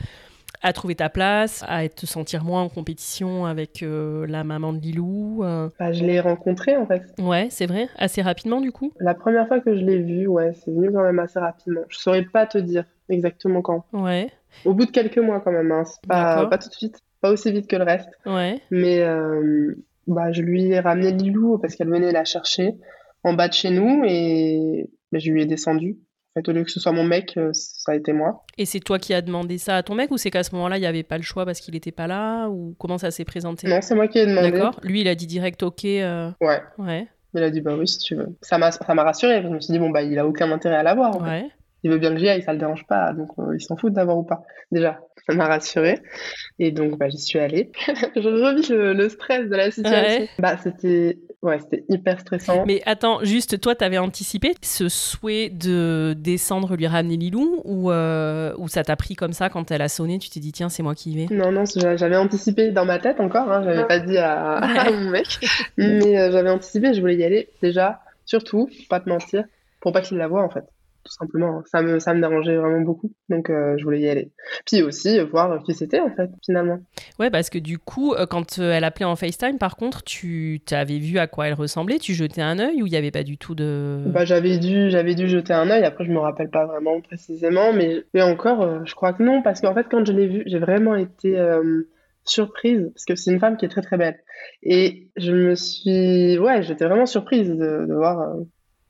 Speaker 3: à trouver ta place, à te sentir moins en compétition avec euh, la maman de Lilou
Speaker 2: bah, Je l'ai rencontrée en fait.
Speaker 3: Ouais, c'est vrai Assez rapidement du coup?
Speaker 2: La première fois que je l'ai vue, ouais, c'est venu quand même assez rapidement. Je saurais pas te dire exactement quand.
Speaker 3: Ouais.
Speaker 2: Au bout de quelques mois quand même, hein. pas, pas tout de suite, pas aussi vite que le reste.
Speaker 3: Ouais.
Speaker 2: Mais euh, bah, je lui ai ramené Lilou parce qu'elle venait la chercher en bas de chez nous et bah, je lui ai descendu. Fait, au lieu que ce soit mon mec, euh, ça a été moi.
Speaker 3: Et c'est toi qui as demandé ça à ton mec ou c'est qu'à ce moment-là, il n'y avait pas le choix parce qu'il n'était pas là Ou comment ça s'est présenté?
Speaker 2: Non, c'est moi qui ai demandé.
Speaker 3: D'accord. Lui, il a dit direct OK. Euh,
Speaker 2: ouais.
Speaker 3: Ouais.
Speaker 2: Il a dit bah oui, si tu veux. Ça m'a rassuré. Je me suis dit, bon, bah, il a aucun intérêt à l'avoir.
Speaker 3: Ouais
Speaker 2: il veut bien que j'y aille, ça le dérange pas, donc euh, il s'en fout d'avoir ou pas. Déjà, ça m'a rassuré et donc bah, j'y suis allée. je revis le, stress de la situation. Bah c'était ouais, c'était hyper stressant.
Speaker 3: Mais attends, juste toi, t'avais anticipé ce souhait de descendre lui ramener Lilou ou euh, ou ça t'a pris comme ça quand elle a sonné, tu t'es dit tiens c'est moi qui y vais?
Speaker 2: Non non, j'avais anticipé dans ma tête encore, hein, j'avais pas dit à, mon mec, mais euh, j'avais anticipé, je voulais y aller déjà, surtout, pas te mentir, pour pas qu'il la voie en fait tout simplement. Ça me, ça me dérangeait vraiment beaucoup, donc euh, je voulais y aller. Puis aussi euh, voir qui c'était en fait, finalement.
Speaker 3: Ouais, parce que du coup, euh, quand elle appelait en FaceTime, par contre, tu avais vu à quoi elle ressemblait, tu jetais un œil ou il n'y avait pas du tout de...
Speaker 2: Bah j'avais dû, j'avais dû jeter un œil, après je me rappelle pas vraiment précisément, mais, mais encore, je crois que non, parce qu'en fait quand je l'ai vue, j'ai vraiment été surprise, parce que c'est une femme qui est très très belle. Et je me suis... Ouais, j'étais vraiment surprise de, de voir...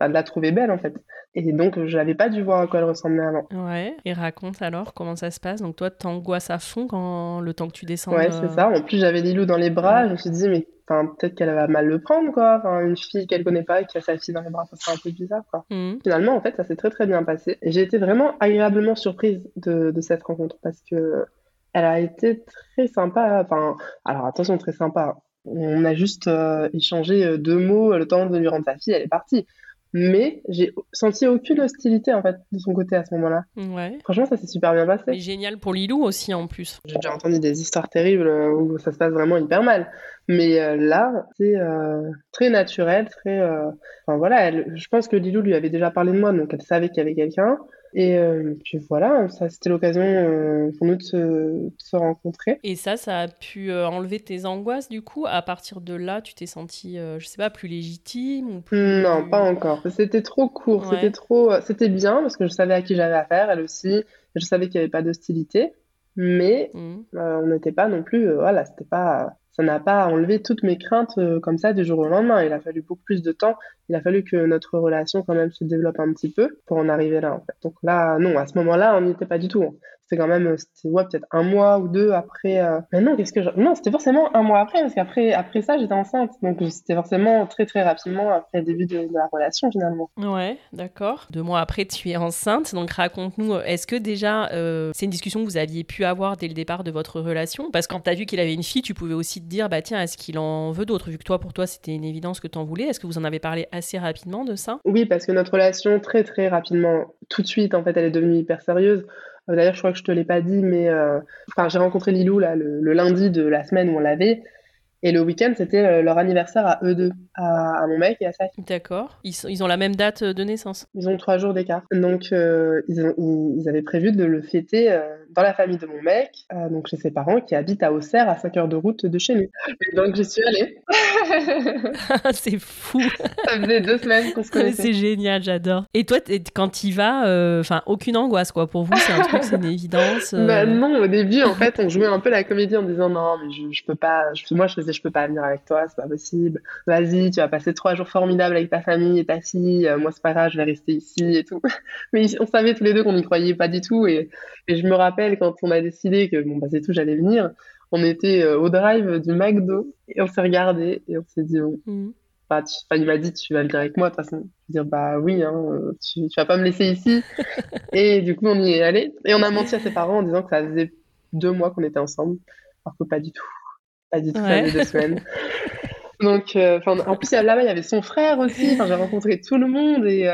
Speaker 2: De la trouver belle en fait. Et donc, je n'avais pas dû voir à quoi elle ressemblait avant.
Speaker 3: Ouais, et raconte alors comment ça se passe. Donc, toi, t'angoisses à fond quand le temps que tu descends.
Speaker 2: Ouais, c'est ça. En plus, j'avais Lilou dans les bras. Je me suis dit, mais peut-être qu'elle va mal le prendre, quoi. Enfin, une fille qu'elle connaît pas et qui a sa fille dans les bras, ça serait un peu bizarre, quoi. Mmh. Finalement, en fait, ça s'est très très bien passé. Et j'ai été vraiment agréablement surprise de, de cette rencontre parce que elle a été très sympa. Enfin, alors attention, très sympa. On a juste euh, échangé euh, deux mots le temps de lui rendre sa fille, elle est partie mais j'ai senti aucune hostilité en fait de son côté à ce moment-là.
Speaker 3: Ouais.
Speaker 2: Franchement, ça s'est super bien passé.
Speaker 3: Mais génial pour Lilou aussi en plus.
Speaker 2: J'ai déjà entendu des histoires terribles euh, où ça se passe vraiment hyper mal, mais euh, là, c'est euh, très naturel, très. Enfin voilà, elle... je pense que Lilou lui avait déjà parlé de moi, donc elle savait qu'il y avait quelqu'un. Et euh, puis voilà, ça c'était l'occasion euh, pour nous de se, rencontrer.
Speaker 3: Et ça, ça a pu euh, enlever tes angoisses du coup À partir de là, tu t'es senti, je sais pas, plus légitime ou plus...
Speaker 2: Non, pas encore. C'était trop court, c'était trop... C'était bien parce que je savais à qui j'avais affaire, elle aussi. Je savais qu'il n'y avait pas d'hostilité, mais mmh. on n'était pas non plus... voilà, c'était pas ça n'a pas enlevé toutes mes craintes euh, comme ça du jour au lendemain. Il a fallu beaucoup plus de temps. Il a fallu que notre relation quand même se développe un petit peu pour en arriver là. Donc là, non, à ce moment-là, on n'y était pas du tout. Hein. C'était quand même, c'était ouais, peut-être un mois ou deux après. Mais non, qu'est-ce que je... Non, c'était forcément un mois après, parce qu'après après ça, j'étais enceinte. Donc c'était forcément très très rapidement après le début de, la relation finalement.
Speaker 3: Ouais, d'accord. Deux mois après, tu es enceinte. Donc raconte-nous, est-ce que déjà, c'est une discussion que vous aviez pu avoir dès le départ de votre relation? Parce que quand tu as vu qu'il avait une fille, tu pouvais aussi te dire, bah tiens, est-ce qu'il en veut d'autres? Vu que toi, pour toi, c'était une évidence que tu en voulais. Est-ce que vous en avez parlé assez rapidement de ça?
Speaker 2: Oui, parce que notre relation, très très rapidement, tout de suite, en fait, elle est devenue hyper sérieuse. Euh, d'ailleurs, je crois que je te l'ai pas dit, mais euh, j'ai rencontré Lilou là, le, lundi de la semaine où on l'avait. Et le week-end, c'était euh, leur anniversaire à eux deux, à, mon mec et à sa fille.
Speaker 3: D'accord. Ils, ils, ont la même date de naissance
Speaker 2: Ils ont trois jours d'écart. Donc, ils, ils, avaient prévu de le fêter dans la famille de mon mec, euh, donc chez ses parents qui habitent à Auxerre, à 5 heures de route de chez nous. donc j'y suis allée.
Speaker 3: c'est fou.
Speaker 2: Ça faisait deux semaines qu'on se connaissait.
Speaker 3: C'est génial, j'adore. Et toi, quand y vas, euh, enfin aucune angoisse quoi. Pour vous, c'est un truc, c'est une évidence.
Speaker 2: Euh. Bah non, au début, en fait, on jouait un peu la comédie en disant non, mais je, je peux pas. moi, je faisais, je peux pas venir avec toi, c'est pas possible. Vas-y, tu vas passer trois jours formidables avec ta famille et ta fille. moi, c'est pas grave, je vais rester ici et tout. mais on savait tous les deux qu'on n'y croyait pas du tout et, et je me rappelle quand on a décidé que bon bah c'est tout, j'allais venir. On était euh, au drive du McDo et on s'est regardé et on s'est dit mm. bah, il m'a dit tu vas venir avec moi de toute façon. Je dire bah oui, hein, euh, tu, tu vas pas me laisser ici. et du coup on y est allé et on a menti à ses parents en disant que ça faisait deux mois qu'on était ensemble, alors que pas du tout, pas du tout, ça faisait deux semaines. Donc, euh, en plus, là-bas, il y avait son frère aussi. J'ai rencontré tout le monde et,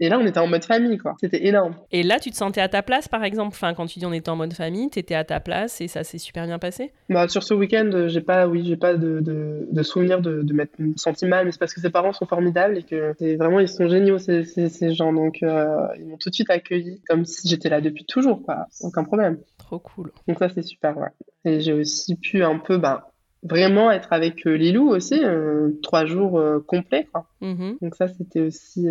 Speaker 2: et là, on était en mode famille, quoi. C'était énorme.
Speaker 3: Et là, tu te sentais à ta place, par exemple? Enfin, quand tu dis on était en mode famille, tu étais à ta place et ça s'est super bien passé?
Speaker 2: Bah, Sur ce week-end, j'ai pas, oui, j'ai pas de, de, de souvenir de, de m'être senti mal, mais c'est parce que ses parents sont formidables et que c'est vraiment, ils sont géniaux, ces, ces, gens. Donc, euh, ils m'ont tout de suite accueilli comme si j'étais là depuis toujours, quoi. Aucun problème.
Speaker 3: Trop cool.
Speaker 2: Donc, ça, c'est super, ouais. Et j'ai aussi pu un peu, bah, vraiment être avec euh, Lilou aussi, euh, trois jours euh, complets. Quoi. Mm-hmm. Donc ça, c'était aussi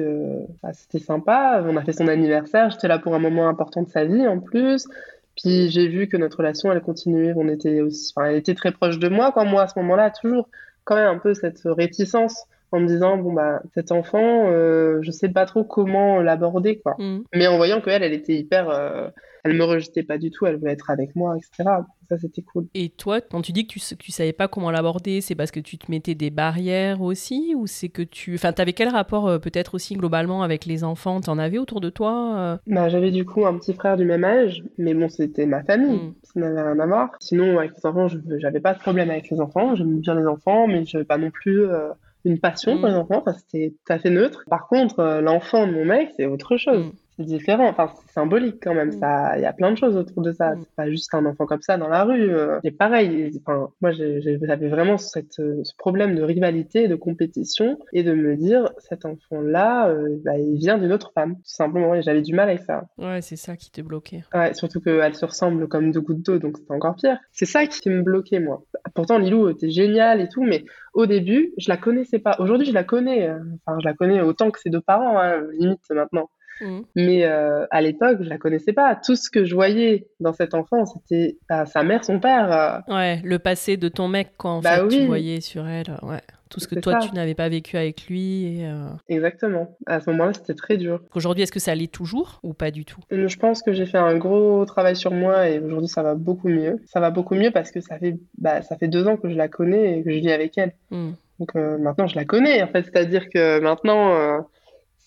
Speaker 2: bah, c'était sympa. On a fait son anniversaire, j'étais là pour un moment important de sa vie en plus. Puis j'ai vu que notre relation, elle continuait. On était aussi, enfin, elle était très proche de moi. Quoi. Moi, à ce moment-là, toujours quand même un peu cette réticence en me disant bon bah cet enfant, je sais pas trop comment l'aborder quoi. Mm. Mais en voyant qu'elle, elle était hyper elle me rejetait pas du tout, elle voulait être avec moi, etc. Ça, c'était cool.
Speaker 3: Et toi, quand tu dis que tu, tu savais pas comment l'aborder, c'est parce que tu te mettais des barrières aussi Ou c'est que tu. Enfin, t'avais quel rapport euh, peut-être aussi globalement avec les enfants? T'en avais autour de toi euh?
Speaker 2: bah, J'avais du coup un petit frère du même âge, mais bon, c'était ma famille, hmm. ça n'avait rien à voir. Sinon, avec les enfants, je j'avais pas de problème avec les enfants, j'aime bien les enfants, mais je n'avais pas non plus. Euh, une passion pour les enfants, enfin, c'était tout à fait neutre. Par contre, l'enfant de mon mec, c'est autre chose. C'est différent. Enfin, c'est symbolique quand même. Mm. Ça, il y a plein de choses autour de ça. Mm. C'est pas juste un enfant comme ça dans la rue. Euh. C'est pareil. Enfin, moi, j'avais vraiment cette, euh, ce problème de rivalité, de compétition, et de me dire, cet enfant-là, euh, bah, il vient d'une autre femme, tout simplement. Et j'avais du mal avec ça.
Speaker 3: Ouais, c'est ça qui te bloquait.
Speaker 2: Ouais, surtout qu'elle se ressemble comme deux gouttes d'eau, donc c'est encore pire. C'est ça qui me bloquait, moi. Pourtant, Lilou était géniale et tout, mais au début, je la connaissais pas. Aujourd'hui, je la connais. Enfin, je la connais autant que ses deux parents, hein, limite maintenant. Mm. Mais euh, à l'époque, je la connaissais pas. Tout ce que je voyais dans cet enfant, c'était bah, sa mère, son père.
Speaker 3: Euh. Ouais, le passé de ton mec, quand en bah fait, tu voyais sur elle. Ouais. Tout ce que toi, tu n'avais pas vécu avec lui. Et euh.
Speaker 2: Exactement. À ce moment-là, c'était très dur.
Speaker 3: Aujourd'hui, est-ce que ça allait toujours ou pas du tout?
Speaker 2: Je pense que j'ai fait un gros travail sur moi et aujourd'hui, ça va beaucoup mieux. Ça va beaucoup mieux parce que ça fait, bah, ça fait deux ans que je la connais et que je vis avec elle. Mm. Donc maintenant, je la connais. En fait, c'est-à-dire que maintenant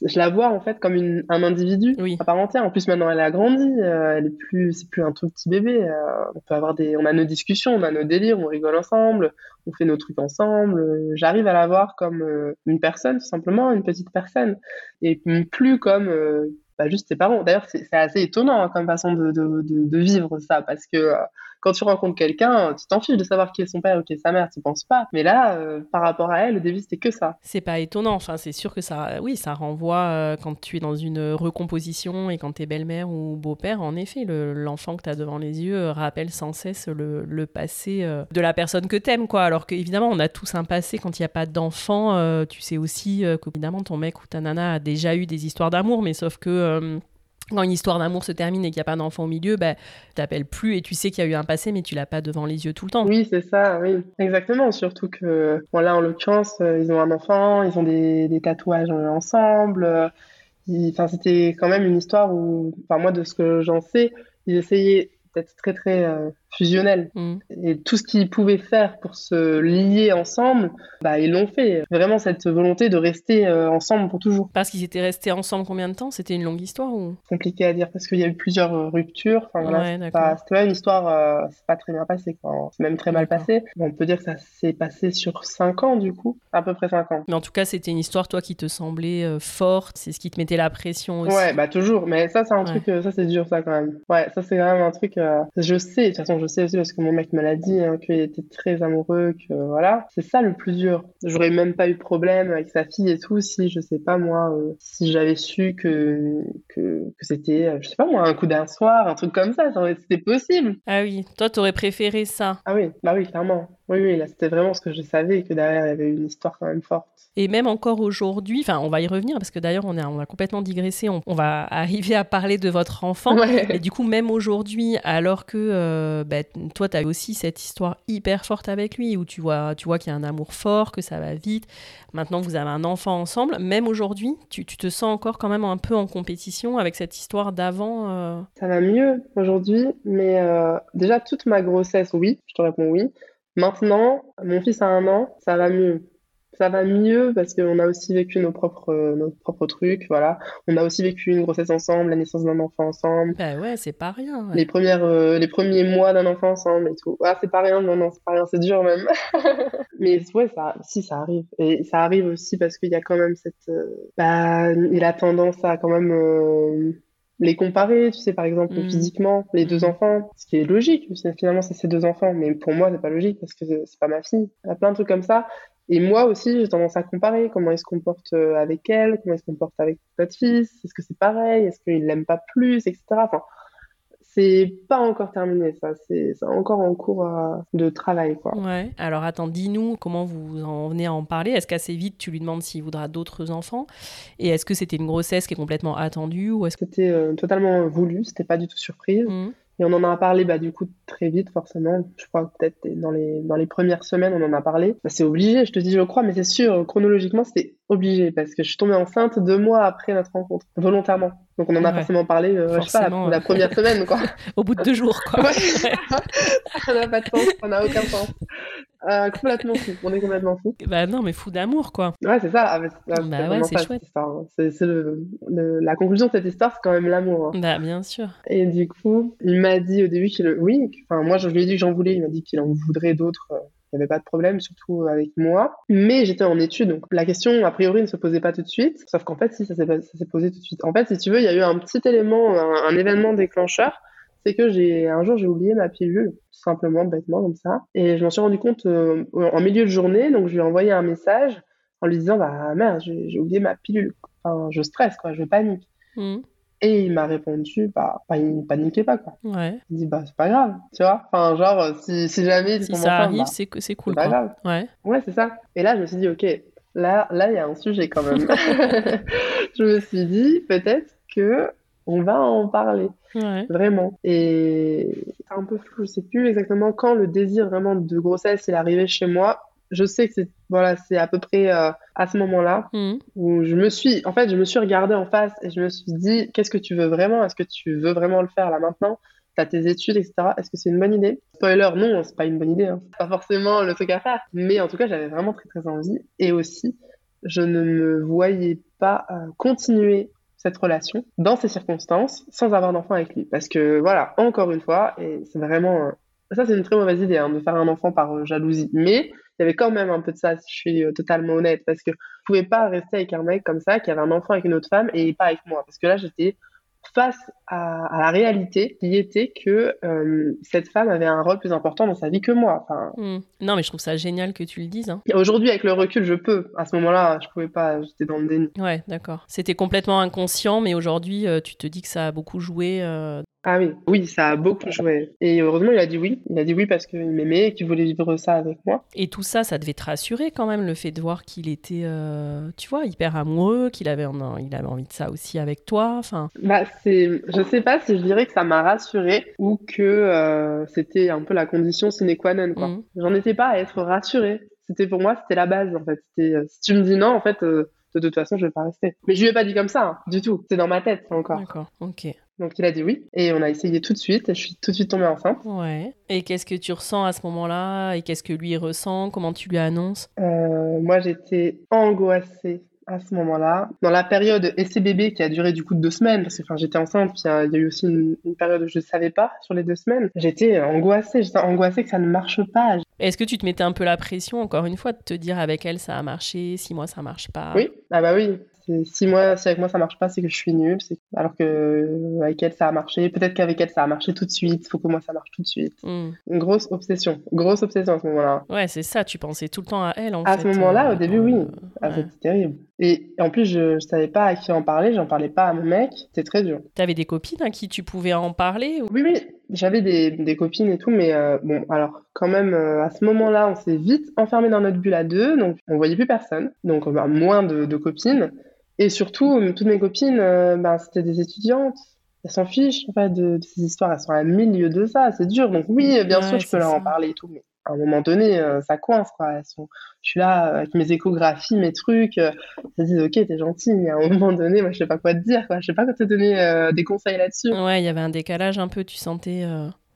Speaker 2: je la vois en fait comme une, un individu à part entière. En plus maintenant elle a grandi, euh, elle est plus, c'est plus un tout petit bébé. Euh, on peut avoir des, on a nos discussions, on a nos délires, on rigole ensemble, on fait nos trucs ensemble. J'arrive à la voir comme euh, une personne, tout simplement, une petite personne, et plus comme bah, juste ses parents. D'ailleurs c'est assez étonnant hein, comme façon de, de, de, de, vivre ça parce que quand tu rencontres quelqu'un, tu t'en fiches de savoir qui est son père ou qui est sa mère, tu penses pas. Mais là, euh, par rapport à elle, au début, c'était que ça.
Speaker 3: C'est pas étonnant. Enfin, c'est sûr que ça, oui, ça renvoie euh, quand tu es dans une recomposition et quand tu es belle-mère ou beau-père. En effet, l'enfant que tu as devant les yeux euh, rappelle sans cesse le, le passé de la personne que t'aimes, quoi. Alors qu'évidemment, on a tous un passé quand il n'y a pas d'enfant. tu sais aussi qu'évidemment, ton mec ou ta nana a déjà eu des histoires d'amour, mais sauf que quand une histoire d'amour se termine et qu'il n'y a pas d'enfant au milieu, bah, t'appelles plus et tu sais qu'il y a eu un passé, mais tu l'as pas devant les yeux tout le temps.
Speaker 2: Oui, c'est ça, oui, exactement. Surtout que, voilà, en l'occurrence, euh, ils ont un enfant, ils ont des, des tatouages ensemble. Enfin, c'était quand même une histoire où, enfin, moi, de ce que j'en sais, ils essayaient d'être très très euh, fusionnel. Mm. Et tout ce qu'ils pouvaient faire pour se lier ensemble, bah, ils l'ont fait. Vraiment cette volonté de rester euh, ensemble pour toujours.
Speaker 3: Parce qu'ils étaient restés ensemble combien de temps? C'était une longue histoire ou?
Speaker 2: Compliqué à dire parce qu'il y a eu plusieurs euh, ruptures. Enfin, voilà, c'était une histoire, euh, c'est pas très bien passé. C'est même très mal passé. On peut dire que ça s'est passé sur 5 ans du coup, à peu près 5 ans.
Speaker 3: Mais en tout cas, c'était une histoire, toi, qui te semblait forte. C'est ce qui te mettait la pression aussi.
Speaker 2: Ouais, bah toujours. Mais ça, c'est un truc, ça c'est dur ça quand même. Ouais, ça c'est quand même un truc, je sais, de toute façon, je sais aussi parce que mon mec me l'a dit, hein, qu'il était très amoureux, que voilà. C'est ça le plus dur. J'aurais même pas eu de problème avec sa fille et tout si, je sais pas moi, euh, si j'avais su que, que, que c'était, euh, je sais pas moi, un coup d'un soir, un truc comme ça, ça été possible.
Speaker 3: Ah oui, toi t'aurais préféré ça.
Speaker 2: Ah oui, bah oui, clairement. Oui, oui, là c'était vraiment ce que je savais, que derrière il y avait une histoire quand même forte.
Speaker 3: Et même encore aujourd'hui, enfin, on va y revenir parce que d'ailleurs, on, on a complètement digressé. On, va arriver à parler de votre enfant. Et du coup, même aujourd'hui, alors que euh, bah, toi, tu as aussi cette histoire hyper forte avec lui où tu vois, tu vois qu'il y a un amour fort, que ça va vite. Maintenant, vous avez un enfant ensemble. Même aujourd'hui, tu, te sens encore quand même un peu en compétition avec cette histoire d'avant euh?
Speaker 2: Ça va mieux aujourd'hui, mais euh, déjà, toute ma grossesse, oui, je te réponds oui. Maintenant, mon fils a un an, ça va mieux ça va mieux parce qu'on a aussi vécu nos propres, euh, nos propres trucs, voilà. On a aussi vécu une grossesse ensemble, la naissance d'un enfant ensemble.
Speaker 3: Bah ouais, c'est pas rien.
Speaker 2: Les, premières, euh, les premiers mois d'un enfant ensemble et tout. Ah, c'est pas rien, non, non, c'est pas rien, c'est dur même. Mais ouais, ça, si, ça arrive. Et ça arrive aussi parce qu'il y a quand même cette. Euh, bah, il a tendance à quand même les comparer, tu sais, par exemple, mm. physiquement, les deux mm. enfants, ce qui est logique, finalement, c'est ses deux enfants, mais pour moi, c'est pas logique parce que c'est pas ma fille. Il y a plein de trucs comme ça. Et moi aussi, j'ai tendance à comparer comment il se comporte euh, avec elle, comment il se comporte avec votre fils, est-ce que c'est pareil, est-ce qu'il l'aime pas plus, etc. Enfin, c'est pas encore terminé, ça. C'est encore en cours euh, de travail, quoi.
Speaker 3: Ouais. Alors attends, dis-nous comment vous en venez à en parler. Est-ce qu'assez vite tu lui demandes s'il voudra d'autres enfants? Et est-ce que c'était une grossesse qui est complètement attendue ou est-ce
Speaker 2: que c'était euh, totalement voulu C'était pas du tout surprise. Mmh. Et on en a parlé bah, du coup très vite, forcément. Je crois peut-être dans les, dans les premières semaines, on en a parlé. Bah, c'est obligé, je te dis, je crois, mais c'est sûr, chronologiquement, c'était obligé parce que je suis tombée enceinte deux mois après notre rencontre, volontairement. Donc on en a forcément parlé, euh, je sais pas, la, première semaine, quoi.
Speaker 3: Au bout de deux jours, quoi.
Speaker 2: ça n'a pas de sens, ça n'a aucun sens. Euh, complètement fou, on est complètement fou.
Speaker 3: Bah non, mais fou d'amour, quoi.
Speaker 2: Ouais, c'est ça. Ah, bah ouais, c'est chouette. C'est le, la conclusion de cette histoire, c'est quand même l'amour. Hein.
Speaker 3: Bah bien sûr.
Speaker 2: Et du coup, il m'a dit au début qu'il, oui, enfin moi je lui ai dit que j'en voulais, il m'a dit qu'il en voudrait d'autres. Euh, il n'y avait pas de problème, surtout avec moi. Mais j'étais en études, donc la question, a priori, ne se posait pas tout de suite. Sauf qu'en fait, si, ça s'est posé tout de suite. En fait, si tu veux, il y a eu un petit élément, un, événement déclencheur. C'est que j'ai un jour, j'ai oublié ma pilule, tout simplement, bêtement, comme ça. Et je m'en suis rendu compte euh, en milieu de journée, donc je lui ai envoyé un message en lui disant, bah merde, j'ai oublié ma pilule. Enfin, je stresse, quoi, je panique. Mmh. Et il m'a répondu, bah, bah, il paniquait pas, quoi. Ouais. Il dit, bah, c'est pas grave, tu vois. Enfin, genre, si, si jamais.
Speaker 3: Si ça arrive, bah, c'est cool.
Speaker 2: C'est pas grave. Ouais. Ouais, c'est ça. Et là, je me suis dit, ok, là, là, il y a un sujet quand même. je me suis dit, peut-être que on va en parler. Ouais. Vraiment. Et c'est un peu flou. Je sais plus exactement quand le désir vraiment de grossesse est arrivé chez moi je sais que c'est voilà, c'est à peu près euh, à ce moment-là mmh. où je me suis, en fait, je me suis regardée en face et je me suis dit, qu'est-ce que tu veux vraiment? Est-ce que tu veux vraiment le faire là maintenant? T'as tes études, etc. Est-ce que c'est une bonne idée? Spoiler, non, c'est pas une bonne idée. Hein. Pas forcément le truc à faire. Mais en tout cas, j'avais vraiment très très envie. Et aussi, je ne me voyais pas euh, continuer cette relation dans ces circonstances sans avoir d'enfant avec lui. Parce que voilà, encore une fois, et c'est vraiment euh, ça c'est une très mauvaise idée hein, de faire un enfant par jalousie. Mais il y avait quand même un peu de ça, si je suis euh, totalement honnête, parce que je pouvais pas rester avec un mec comme ça, qui avait un enfant avec une autre femme et pas avec moi, parce que là, j'étais face à, la réalité qui était que euh, cette femme avait un rôle plus important dans sa vie que moi. Enfin,
Speaker 3: hmm. Non, mais je trouve ça génial que tu le dises. Hein.
Speaker 2: Aujourd'hui, avec le recul, je peux. À ce moment-là, je pouvais pas, j'étais dans le déni.
Speaker 3: Ouais, d'accord. C'était complètement inconscient, mais aujourd'hui, euh, tu te dis que ça a beaucoup joué
Speaker 2: ah oui, oui, ça a beaucoup joué. Et heureusement, il a dit oui. Il a dit oui parce qu'il m'aimait et qu'il voulait vivre ça avec moi.
Speaker 3: Et tout ça, ça devait te rassurer quand même, le fait de voir qu'il était, euh, tu vois, hyper amoureux, qu'il avait, il avait envie de ça aussi avec toi. Enfin.
Speaker 2: Bah, c'est, je sais pas si je dirais que ça m'a rassuré ou que euh, c'était un peu la condition sine qua non. Quoi. Mmh. J'en étais pas à être rassurée. C'était pour moi, c'était la base en fait. C'était, euh, si tu me dis non, en fait de toute façon, je vais pas rester. Mais je lui ai pas dit comme ça, hein, du tout. C'est dans ma tête, encore.
Speaker 3: D'accord, ok.
Speaker 2: Donc il a dit oui. Et on a essayé tout de suite. Et je suis tout de suite tombée enceinte.
Speaker 3: Ouais. Et qu'est-ce que tu ressens à ce moment-là? Et qu'est-ce que lui ressent? Comment tu lui annonces?
Speaker 2: Euh, Moi, j'étais angoissée à ce moment-là. Dans la période bébé qui a duré du coup deux semaines, parce que enfin, j'étais enceinte, puis euh, il y a eu aussi une, période où je ne savais pas sur les deux semaines, j'étais angoissée, j'étais angoissée que ça ne marche pas.
Speaker 3: Est-ce que tu te mettais un peu la pression, encore une fois, de te dire avec elle ça a marché, six mois ça marche pas?
Speaker 2: Oui, ah bah oui, si moi, si avec moi ça marche pas, c'est que je suis nulle. Alors que euh, avec elle ça a marché. Peut-être qu'avec elle ça a marché tout de suite. Faut que moi ça marche tout de suite. Hmm. Une grosse obsession, grosse obsession à ce moment-là.
Speaker 3: Ouais, c'est ça. Tu pensais tout le temps à elle en
Speaker 2: à
Speaker 3: fait.
Speaker 2: À ce moment-là, au début, oui. Euh, ah, c'était terrible. Et en plus, je, je savais pas à qui en parler. J'en parlais pas à mon mec. C'était très dur.
Speaker 3: T'avais des copines à qui tu pouvais en parler
Speaker 2: Oui, oui. J'avais des, des, copines et tout, mais euh, bon, alors quand même, à ce moment-là, on s'est vite enfermé dans notre bulle à deux, donc on voyait plus personne, donc moins de, de copines. Et surtout, toutes mes copines, euh, ben, c'était des étudiantes. Elles s'en fichent en fait de, ces histoires. Elles sont à milieu de ça. C'est dur. Donc oui, bien sûr, je peux leur en parler et tout. Mais à un moment donné, euh, ça coince quoi. Elles sont... Je suis là avec mes échographies, mes trucs. Euh, elles se disent ok, t'es gentil, mais à un moment donné, moi, je sais pas quoi te dire. Quoi. Je sais pas quoi te donner des conseils là-dessus.
Speaker 3: Ouais, il y avait un décalage un peu. Tu sentais.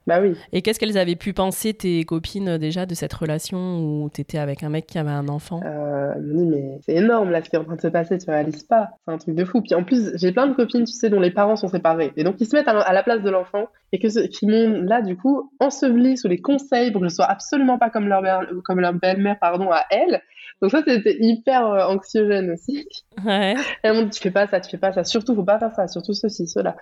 Speaker 2: Bah oui.
Speaker 3: Et qu'est-ce qu'elles avaient pu penser, tes copines, euh, déjà, de cette relation où tu étais avec un mec qui avait un enfant?
Speaker 2: Euh, Elles me disent, mais c'est énorme là ce qui est en train de se passer, tu réalises pas. C'est un truc de fou. Puis en plus, j'ai plein de copines, tu sais, dont les parents sont séparés. Et donc, ils se mettent à, la place de l'enfant et que, qui m'ont là, du coup, enseveli sous les conseils pour que je sois absolument pas comme leur, comme leur belle-mère pardon, à elle. Donc ça, c'était hyper euh, anxiogène aussi.
Speaker 3: Ouais.
Speaker 2: Elles m'ont dit, tu fais pas ça, tu fais pas ça. Surtout, faut pas faire ça. Surtout ceci, cela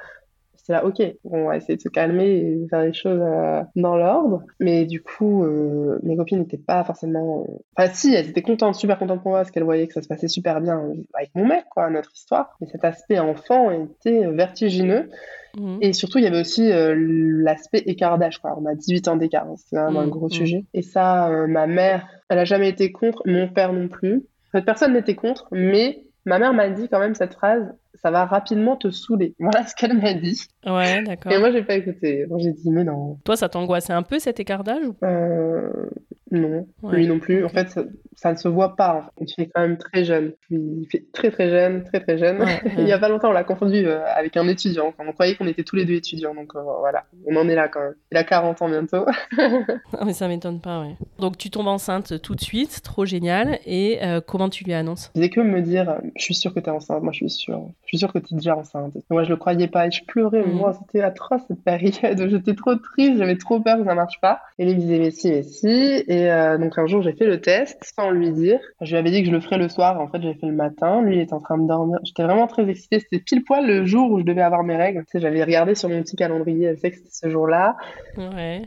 Speaker 2: c'est là, ok, on va essayer de se calmer et faire les choses euh, dans l'ordre. Mais du coup, euh, mes copines n'étaient pas forcément. Euh, enfin, si, elles étaient contentes, super contentes pour moi, parce qu'elles voyaient que ça se passait super bien avec mon mec, quoi, notre histoire. Mais cet aspect enfant était vertigineux. Mhm. Et surtout, il y avait aussi l'aspect écart d'âge, quoi. On a 18 ans d'écart, hein, c'est vraiment un mhm. gros mhm. sujet. Et ça, ma mère, elle a jamais été contre, mon père non plus. Personne n'était contre, mais ma mère m'a dit quand même cette phrase ça va rapidement te saouler. Voilà ce qu'elle m'a dit.
Speaker 3: Ouais, d'accord.
Speaker 2: Et moi, j'ai pas écouté. J'ai dit, mais non.
Speaker 3: Toi, ça t'angoissait un peu cet écart d'âge
Speaker 2: euh, Non, lui non plus. En fait, ça, ne se voit pas. Il fait quand même très jeune. Il fait très très jeune, très très jeune. il y a pas longtemps, on l'a confondu euh, avec un étudiant. On croyait qu'on était tous les deux étudiants. Donc euh, voilà, on en est là quand même. Il a 40 ans bientôt.
Speaker 3: ah, mais ça m'étonne pas, ouais. Donc tu tombes enceinte tout de suite, trop génial. Et comment tu lui annonces?
Speaker 2: Il faisait que me dire, je suis sûre que tu es enceinte. Moi, je suis sûre suis sûre que tu es déjà enceinte. moi, je le croyais pas et je pleurais. Mm. Moi, c'était atroce cette période. J'étais trop triste, j'avais trop peur que ça marche pas. Et me disait, mais si, mais si. Et euh, donc, un jour, j'ai fait le test sans lui dire. Je lui avais dit que je le ferais le soir. En fait, j'ai fait le matin. Lui, il était en train de dormir. J'étais vraiment très excitée. C'était pile poil le jour où je devais avoir mes règles. Tu sais, j'avais regardé sur mon petit calendrier. Elle sait que c'était ce jour-là.
Speaker 3: Ouais.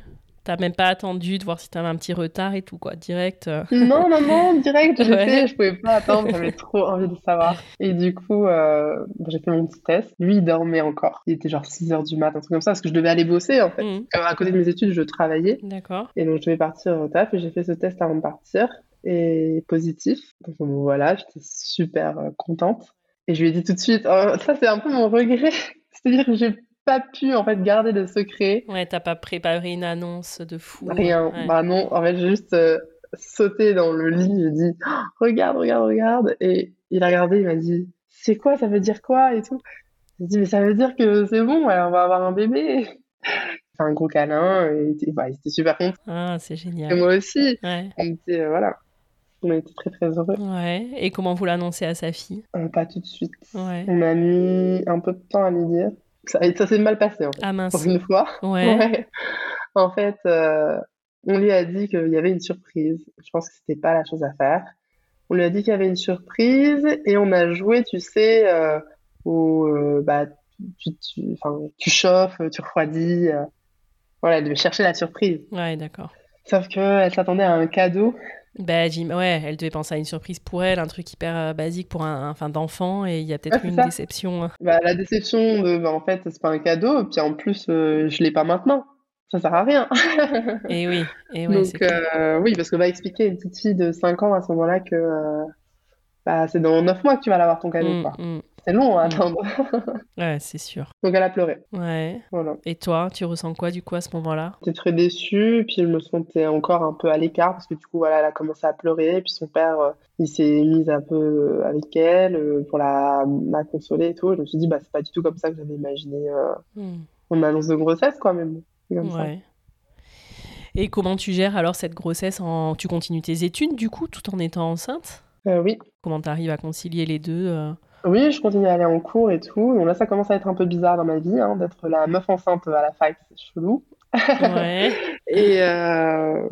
Speaker 3: T'as même pas attendu de voir si t'avais un petit retard et tout, quoi. Direct. Euh.
Speaker 2: Non, non, non, direct. J'ai fait, je pouvais pas attendre, j'avais trop envie de savoir. Et du coup, euh, j'ai fait mon petit test. Lui, il dormait encore. Il était genre 6 heures du mat, un truc comme ça, parce que je devais aller bosser, en fait. Mmh. À côté de mes études, je travaillais.
Speaker 3: D'accord.
Speaker 2: Et donc, je devais partir au taf et j'ai fait ce test avant de partir. Et positif. Donc, voilà, j'étais super euh, contente. Et je lui ai dit tout de suite, oh, ça, c'est un peu mon regret. C'est-à-dire que j'ai pas pu en fait garder le secret.
Speaker 3: Ouais, t'as pas préparé une annonce de fou.
Speaker 2: Rien. Bah non, en fait, j'ai juste euh, sauté dans le lit, j'ai dit oh, regarde, regarde, regarde. Et il a regardé, il m'a dit c'est quoi, ça veut dire quoi et tout? J'ai dit mais ça veut dire que c'est bon, on va avoir un bébé. un gros câlin, et il était, bah, il était super content.
Speaker 3: Ah, c'est génial.
Speaker 2: Et moi aussi. Ouais. On était, euh, voilà. On a été très très heureux.
Speaker 3: Ouais. Et comment vous l'annoncez à sa fille?
Speaker 2: Euh, Pas tout de suite.
Speaker 3: Ouais.
Speaker 2: On a mis un peu de temps à lui dire. Ça, ça s'est mal passé, en fait,
Speaker 3: ah, mince.
Speaker 2: pour une fois.
Speaker 3: Ouais.
Speaker 2: En fait, euh, on lui a dit qu'il y avait une surprise. Je pense que c'était pas la chose à faire. On lui a dit qu'il y avait une surprise et on a joué, tu sais, euh, où euh, bah, tu, tu, tu, chauffes, tu refroidis. Euh. voilà, elle devait chercher la surprise.
Speaker 3: Ouais, d'accord.
Speaker 2: Sauf qu'elle s'attendait à un cadeau
Speaker 3: bah, ouais, elle devait penser à une surprise pour elle, un truc hyper euh, basique pour un, enfin, d'enfant, et il y a peut-être une déception. Hein.
Speaker 2: Bah, la déception de, bah, en fait, c'est pas un cadeau, et puis en plus, euh, je l'ai pas maintenant. Ça sert à rien.
Speaker 3: et oui, et
Speaker 2: Donc, euh, oui, parce que va expliquer à une petite fille de 5 ans à ce moment-là que bah, c'est dans 9 mois que tu vas l'avoir ton cadeau. Mm, quoi. Mm. C'est long à attendre.
Speaker 3: ouais, c'est sûr.
Speaker 2: Donc elle a pleuré.
Speaker 3: Ouais. Voilà. Et toi, tu ressens quoi du coup à ce moment-là?
Speaker 2: J'étais très déçue, puis je me sentais encore un peu à l'écart parce que du coup, voilà, elle a commencé à pleurer, puis son père, euh, il s'est mis un peu avec elle euh, pour la, la, consoler et tout. je me suis dit, bah, c'est pas du tout comme ça que j'avais imaginé euh, mm. mon annonce de grossesse, quoi, même. Comme ouais.
Speaker 3: Et comment tu gères alors cette grossesse en... Tu continues tes études du coup tout en étant enceinte?
Speaker 2: Euh, Oui.
Speaker 3: Comment tu arrives à concilier les deux euh?
Speaker 2: Oui, je continue à aller en cours et tout. Donc là, ça commence à être un peu bizarre dans ma vie, hein, d'être la meuf enceinte à la fac, c'est chelou. Ouais. et, euh...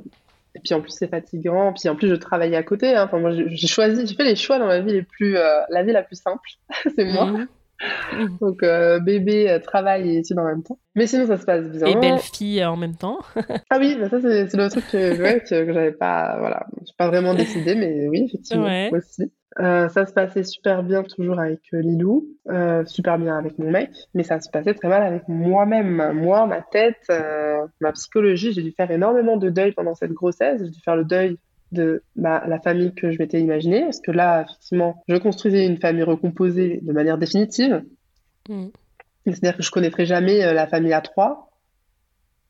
Speaker 2: et puis en plus, c'est fatigant. Puis en plus, je travaille à côté. Hein. Enfin, moi, j'ai choisi, j'ai fait les choix dans la vie les plus, euh, la vie la plus simple. c'est moi. Mhm. Donc euh, bébé, travail et études en même temps. Mais sinon ça se passe bien.
Speaker 3: Et belle fille en même temps.
Speaker 2: ah oui, bah ça c'est le truc que, ouais, que, j'avais pas, voilà, j'ai pas vraiment décidé, mais oui effectivement aussi. Ça se passait super bien toujours avec Lilou, super bien avec mon mec, mais ça se passait très mal avec moi-même. Moi, ma tête, ma psychologie, j'ai dû faire énormément de deuil pendant cette grossesse. J'ai dû faire le deuil de bah, la famille que je m'étais imaginée, parce que là, effectivement, je construisais une famille recomposée de manière définitive. Mm. C'est-à-dire que je connaîtrais jamais euh, la famille à trois,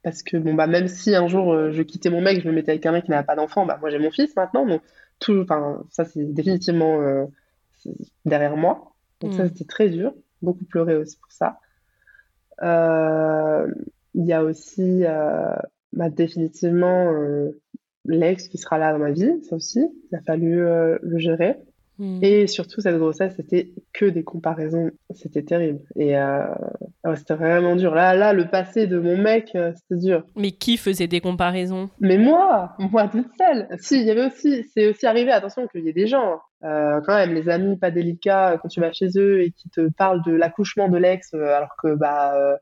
Speaker 2: parce que bon bah même si un jour euh, je quittais mon mec, je me mettais avec un mec qui n'avait pas d'enfant, bah moi j'ai mon fils maintenant, donc tout, enfin ça c'est définitivement euh, derrière moi. Donc ça mm. c'était très dur, beaucoup pleuré aussi pour ça. Il y a aussi bah, définitivement l'ex qui sera là dans ma vie, ça aussi, il a fallu euh, le gérer. Hmm. Et surtout, cette grossesse, c'était que des comparaisons. C'était terrible. Et euh, c'était vraiment dur. Là, là, le passé de mon mec, euh, c'était dur.
Speaker 3: Mais qui faisait des comparaisons?
Speaker 2: Mais moi Moi toute seule Si, il y avait aussi... C'est aussi arrivé, attention, qu'il y ait des gens, quand même, les amis pas délicats, quand tu vas chez eux et qui te parlent de l'accouchement de l'ex, alors que, bah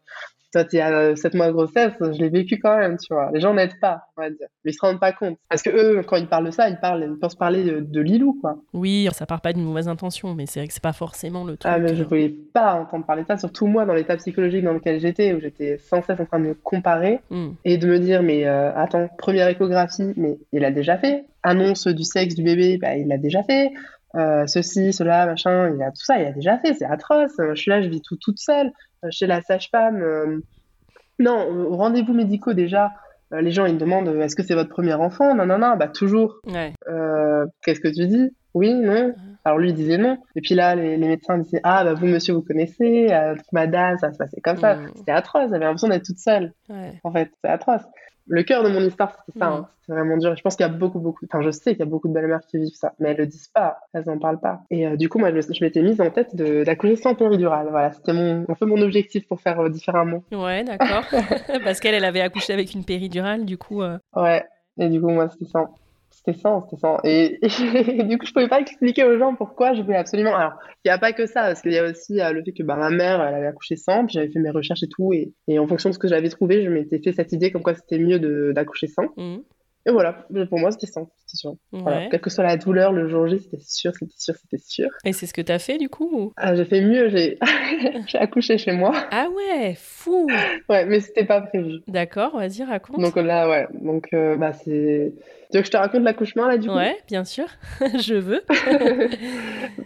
Speaker 2: toi, tu as 7 mois de grossesse, je l'ai vécu quand même, tu vois. Les gens n'aident pas, on va dire. Mais ils se rendent pas compte. Parce que eux, quand ils parlent de ça, ils, parlent, ils pensent parler de, Lilou, quoi.
Speaker 3: Oui, ça part pas d'une mauvaise intention, mais c'est vrai que c'est pas forcément le truc.
Speaker 2: Ah, mais je euh. voulais pas entendre parler de ça, surtout moi, dans l'état psychologique dans lequel j'étais, où j'étais sans cesse en train de me comparer hmm. et de me dire, mais euh, attends, première échographie, mais il a déjà fait. Annonce du sexe du bébé, bah, il l'a déjà fait. Euh, ceci, cela, machin, il a tout ça, il a déjà fait, c'est atroce. Je suis là, je vis tout toute seule. Euh, chez la sage-femme. Euh, non, au rendez-vous médicaux déjà, euh, les gens ils me demandent est-ce que c'est votre premier enfant? Non, non, non, bah toujours. Qu'est-ce que tu dis? Oui, non. Alors lui il disait non. Et puis là, les, médecins disaient ah bah vous monsieur vous connaissez, madame ça se passait comme ça. Mm. C'était atroce. J'avais l'impression d'être toute seule. En fait, c'est atroce le cœur de mon histoire, c'était ça. Hein. C'est vraiment dur. Je pense qu'il y a beaucoup, beaucoup. Enfin, je sais qu'il y a beaucoup de belles-mères qui vivent ça, mais elles le disent pas. Elles en parlent pas. Et euh, du coup, moi, je, m'étais mise en tête d'accoucher sans péridurale. Voilà, c'était mon, un peu mon objectif pour faire euh, différemment.
Speaker 3: Ouais, d'accord. Parce qu'elle, elle avait accouché avec une péridurale, du coup. Euh.
Speaker 2: Ouais. Et du coup, moi, c'était ça. C'était ça, c'était ça. Et, du coup, je pouvais pas expliquer aux gens pourquoi je voulais absolument. Alors, il n'y a pas que ça, parce qu'il y a aussi euh, le fait que bah, ma mère, elle avait accouché sans, puis j'avais fait mes recherches et tout, et, en fonction de ce que j'avais trouvé, je m'étais fait cette idée comme quoi c'était mieux d'accoucher sans. Mmh. Et voilà, pour moi, c'était ça, c'était sûr. Quelle que soit la douleur, le jour J, c'était sûr, c'était sûr, c'était sûr.
Speaker 3: Et c'est ce que tu as fait du coup
Speaker 2: ah, J'ai fait mieux, j'ai accouché chez moi.
Speaker 3: Ah ouais, fou
Speaker 2: Ouais, mais c'était pas prévu.
Speaker 3: D'accord, vas-y, raconte.
Speaker 2: Donc là, ouais, donc euh, bah c'est. Tu veux que je te raconte l'accouchement là du coup?
Speaker 3: Ouais, bien sûr, je veux.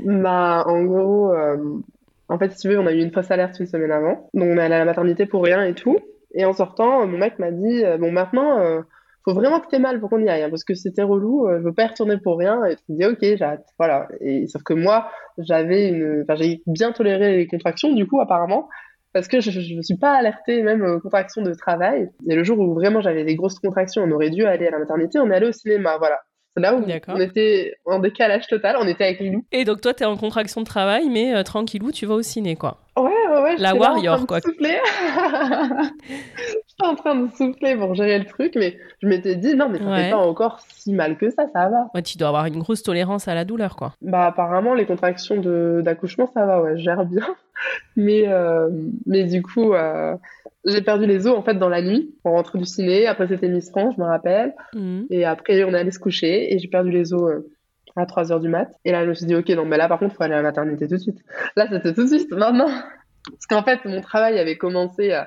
Speaker 2: bah, en gros, euh, en fait, si tu veux, on a eu une fausse alerte une semaine avant. Donc on est allé à la maternité pour rien et tout. Et en sortant, mon mec m'a dit euh, Bon, maintenant faut vraiment que t'aies mal pour qu'on y aille, hein, parce que c'était relou, euh, je veux pas y retourner pour rien. Et tu me dis, ok, j'ai hâte. Voilà. Et sauf que moi, j'avais une, enfin, j'ai bien toléré les contractions, du coup, apparemment, parce que je, je me suis pas alertée même aux contractions de travail. Et le jour où vraiment j'avais des grosses contractions, on aurait dû aller à la maternité, on est allé au cinéma, voilà. C'est là où on était en décalage total, on était avec Lilou.
Speaker 3: Et donc toi, tu es en contraction de travail, mais euh, tranquillou, tu vas au ciné, quoi.
Speaker 2: Ouais, ouais, ouais.
Speaker 3: La warrior, quoi.
Speaker 2: J'étais en train de souffler pour gérer le truc, mais je m'étais dit, non, mais ça fait pas encore si mal que ça, ça va.
Speaker 3: Ouais, tu dois avoir une grosse tolérance à la douleur, quoi.
Speaker 2: Bah, apparemment, les contractions d'accouchement, ça va, ouais, je gère bien. mais, euh, mais du coup, euh, j'ai perdu les os en fait dans la nuit. On rentre du ciné, après c'était Miss France, je me rappelle. Mhm. Et après on est allé se coucher et j'ai perdu les os euh, à 3 h du mat. Et là je me suis dit ok non mais là par contre il faut aller à la maternité tout de suite. Là c'était tout de suite maintenant. Parce qu'en fait mon travail avait commencé euh,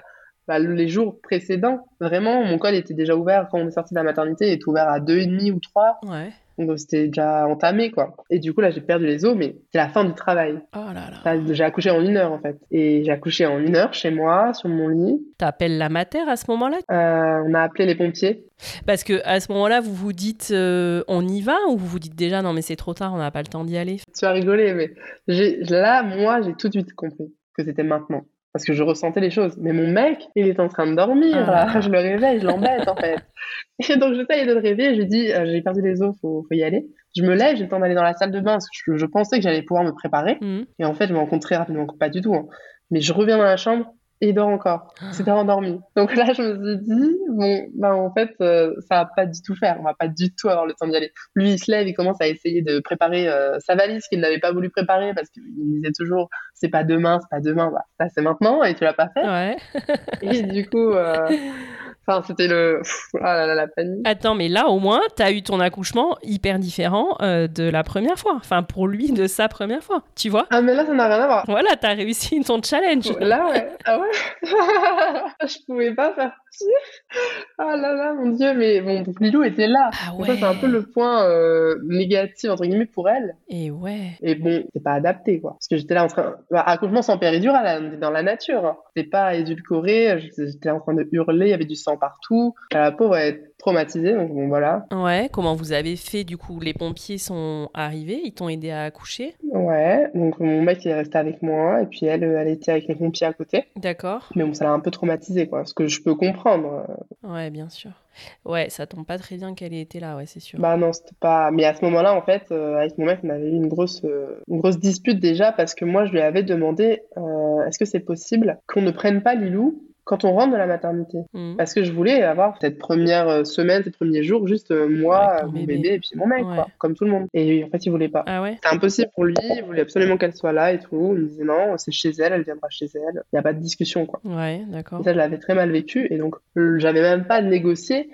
Speaker 2: bah, les jours précédents. Vraiment mon col était déjà ouvert quand on est sorti de la maternité, il était ouvert à 2,5 ou 3.
Speaker 3: Ouais.
Speaker 2: Donc c'était déjà entamé, quoi. Et du coup, là, j'ai perdu les os, mais c'est la fin du travail.
Speaker 3: Oh là là.
Speaker 2: J'ai accouché en une heure, en fait. Et j'ai accouché en une heure chez moi, sur mon lit.
Speaker 3: T'appelles la mater à ce moment-là?
Speaker 2: Euh, On a appelé les pompiers.
Speaker 3: Parce que à ce moment-là, vous vous dites euh, on y va ou vous vous dites déjà non mais c'est trop tard, on n'a pas le temps d'y aller?
Speaker 2: Tu as rigolé, mais là, moi, j'ai tout de suite compris que c'était maintenant parce que je ressentais les choses. Mais mon mec, il est en train de dormir, ah. Je le réveille, je l'embête, en fait. Et donc, j'essaye de le réveiller, je lui dis, euh, j'ai perdu les os, faut, faut y aller. Je me lève, j'ai le temps d'aller dans la salle de bain, parce que je, pensais que j'allais pouvoir me préparer. Mmh. Et en fait, je me rends compte très rapidement pas du tout. Hein. Mais je reviens dans la chambre, et il dort encore. C'était endormi. Donc là, je me suis dit, bon, ben en fait, euh, ça va pas du tout faire. On va pas du tout avoir le temps d'y aller. Lui, il se lève, il commence à essayer de préparer euh, sa valise qu'il n'avait pas voulu préparer parce qu'il disait toujours, c'est pas demain, c'est pas demain, bah, ça c'est maintenant et tu l'as pas fait.
Speaker 3: Ouais.
Speaker 2: et du coup, euh, Enfin, c'était le. Ah là la panique.
Speaker 3: Attends, mais là, au moins, tu as eu ton accouchement hyper différent euh, de la première fois. Enfin, pour lui, de sa première fois. Tu vois
Speaker 2: Ah, mais là, ça n'a rien à voir.
Speaker 3: Voilà, tu as réussi ton challenge.
Speaker 2: Là, ouais. Ah ouais Je pouvais pas faire ah là là, mon Dieu, mais bon, Lilou était là. Ah ouais. Ça, c'est un peu le point euh, négatif, entre guillemets, pour elle.
Speaker 3: Et ouais.
Speaker 2: Et bon, c'est pas adapté, quoi. Parce que j'étais là en train. Bah, accouchement sans péridurale, dans la nature. Hein. C'était pas édulcoré, j'étais en train de hurler, il y avait du sang partout. La pauvre, elle traumatisée, donc bon voilà.
Speaker 3: Ouais, comment vous avez fait du coup Les pompiers sont arrivés, ils t'ont aidé à accoucher?
Speaker 2: Ouais, donc mon mec il est resté avec moi et puis elle, elle était avec les pompiers à côté.
Speaker 3: D'accord.
Speaker 2: Mais bon, ça l'a un peu traumatisé quoi, ce que je peux comprendre.
Speaker 3: Ouais, bien sûr. Ouais, ça tombe pas très bien qu'elle ait été là, ouais, c'est sûr.
Speaker 2: Bah non, c'était pas. Mais à ce moment-là, en fait, euh, avec mon mec, on avait eu une grosse, euh, une grosse dispute déjà parce que moi, je lui avais demandé euh, est-ce que c'est possible qu'on ne prenne pas Lilou quand on rentre de la maternité. Mm. Parce que je voulais avoir cette première euh, semaine, ces premiers jours, juste euh, moi, mon bébé. et puis mon mec, quoi, comme tout le monde. Et en fait, il voulait pas.
Speaker 3: Ah ouais?
Speaker 2: C'était impossible pour lui, il voulait absolument qu'elle soit là et tout. Il me disait non, c'est chez elle, elle viendra chez elle. Il n'y a pas de discussion, quoi.
Speaker 3: Ouais, d'accord.
Speaker 2: ça, je l'avais très mal vécu. Et donc, j'avais même pas négocié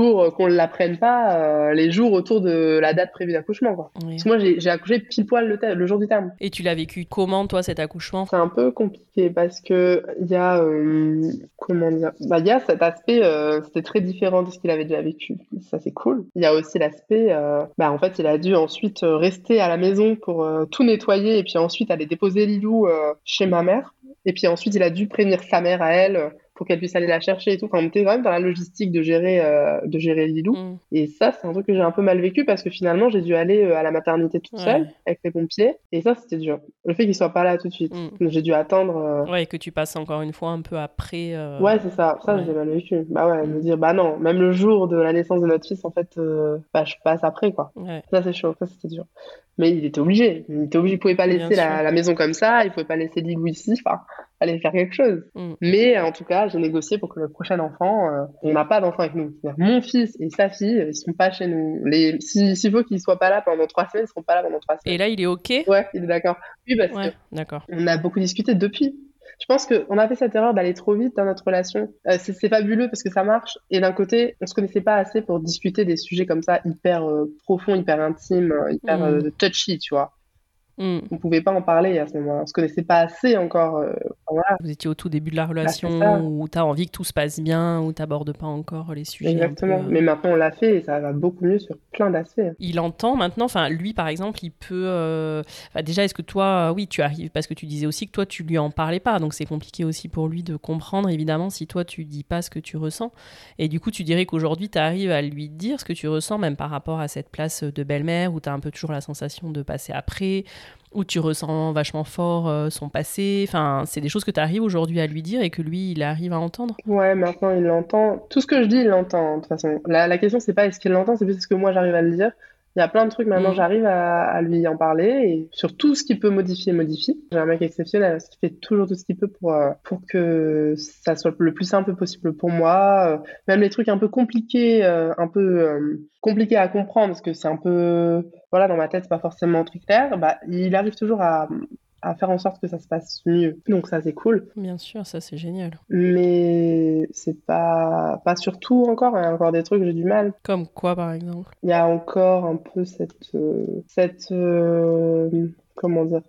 Speaker 2: pour qu'on ne l'apprenne pas euh, les jours autour de la date prévue d'accouchement. Quoi. Parce que moi, j'ai accouché pile poil le, le, jour du terme.
Speaker 3: Et tu l'as vécu comment, toi, cet accouchement?
Speaker 2: C'est un peu compliqué parce que il y a, euh, comment dire, bah, y a cet aspect, euh, c'était très différent de ce qu'il avait déjà vécu. Ça, c'est cool. Il y a aussi l'aspect, bah, en fait, il a dû ensuite rester à la maison pour tout nettoyer et puis ensuite aller déposer Lilou chez ma mère. Et puis ensuite, il a dû prévenir sa mère à elle pour qu'elle puisse aller la chercher et tout. Enfin, on était quand même dans la logistique de gérer, euh, de gérer Lilou. Mm. Et ça, c'est un truc que j'ai un peu mal vécu parce que finalement, j'ai dû aller euh, à la maternité toute seule avec les pompiers. Et ça, c'était dur. Le fait qu'il soit pas là tout de suite. Mm. J'ai dû attendre. Euh,
Speaker 3: ouais, et que tu passes encore une fois un peu après.
Speaker 2: Ouais, c'est ça. Ça, j'ai mal vécu. Bah ouais, me dire, bah non, même le jour de la naissance de notre fils, en fait, bah, je passe après, quoi. Ça, c'est chaud. Ça, c'était dur mais il était obligé. Il était obligé, il pouvait pas laisser la, maison comme ça, il pouvait pas laisser Lilou ici, enfin, fallait faire quelque chose. Mm. Mais en tout cas, j'ai négocié pour que le prochain enfant, euh, on n'a pas d'enfant avec nous. Mon fils et sa fille, ils sont pas chez nous. Les, s'il faut qu'ils soient pas là pendant trois semaines, ils seront pas là pendant trois semaines.
Speaker 3: Et là, il est ok?
Speaker 2: Ouais, il est d'accord. Oui, parce que
Speaker 3: d'accord.
Speaker 2: On a beaucoup discuté depuis je pense qu'on a fait cette erreur d'aller trop vite dans notre relation. Euh, c'est fabuleux parce que ça marche. Et d'un côté, on se connaissait pas assez pour discuter des sujets comme ça, hyper euh, profonds, hyper intimes, euh, hyper mm. touchy, tu vois. Mm. On ne pouvait pas en parler à ce moment-là. On se connaissait pas assez encore. Euh,
Speaker 3: Vous étiez au tout début de la bah, relation où tu as envie que tout se passe bien, où tu n'abordes pas encore les sujets.
Speaker 2: Exactement. Mais maintenant, on l'a fait et ça va beaucoup mieux sur plein d'aspects.
Speaker 3: Il entend maintenant, enfin, lui, par exemple, il peut. Euh, déjà, est-ce que toi, oui, tu arrives, parce que tu disais aussi que toi, tu lui en parlais pas. Donc, c'est compliqué aussi pour lui de comprendre, évidemment, si toi, tu dis pas ce que tu ressens. Et du coup, tu dirais qu'aujourd'hui, tu arrives à lui dire ce que tu ressens, même par rapport à cette place de belle-mère où tu as un peu toujours la sensation de passer après où tu ressens vachement fort euh, son passé. Enfin, c'est des choses que tu arrives aujourd'hui à lui dire et que lui, il arrive à entendre.
Speaker 2: Ouais, maintenant il l'entend. Tout ce que je dis, il l'entend. De toute façon, la, la question c'est pas est-ce qu'il l'entend, c'est plus ce que moi j'arrive à le dire. Il y a plein de trucs maintenant, mm. j'arrive à, lui en parler et sur tout ce qu'il peut modifier, modifie. J'ai un mec exceptionnel, qui fait toujours tout ce qu'il peut pour, euh, pour que ça soit le plus simple possible pour moi. Euh, même les trucs un peu compliqués, euh, un peu compliqués à comprendre parce que c'est un peu, voilà, dans ma tête, c'est pas forcément très clair. Bah, il arrive toujours à, à faire en sorte que ça se passe mieux. Donc ça c'est cool.
Speaker 3: Bien sûr, ça c'est génial.
Speaker 2: Mais c'est pas pas surtout encore, il y a encore des trucs j'ai du mal.
Speaker 3: Comme quoi par exemple?
Speaker 2: Il y a encore un peu cette euh, cette euh, comment dire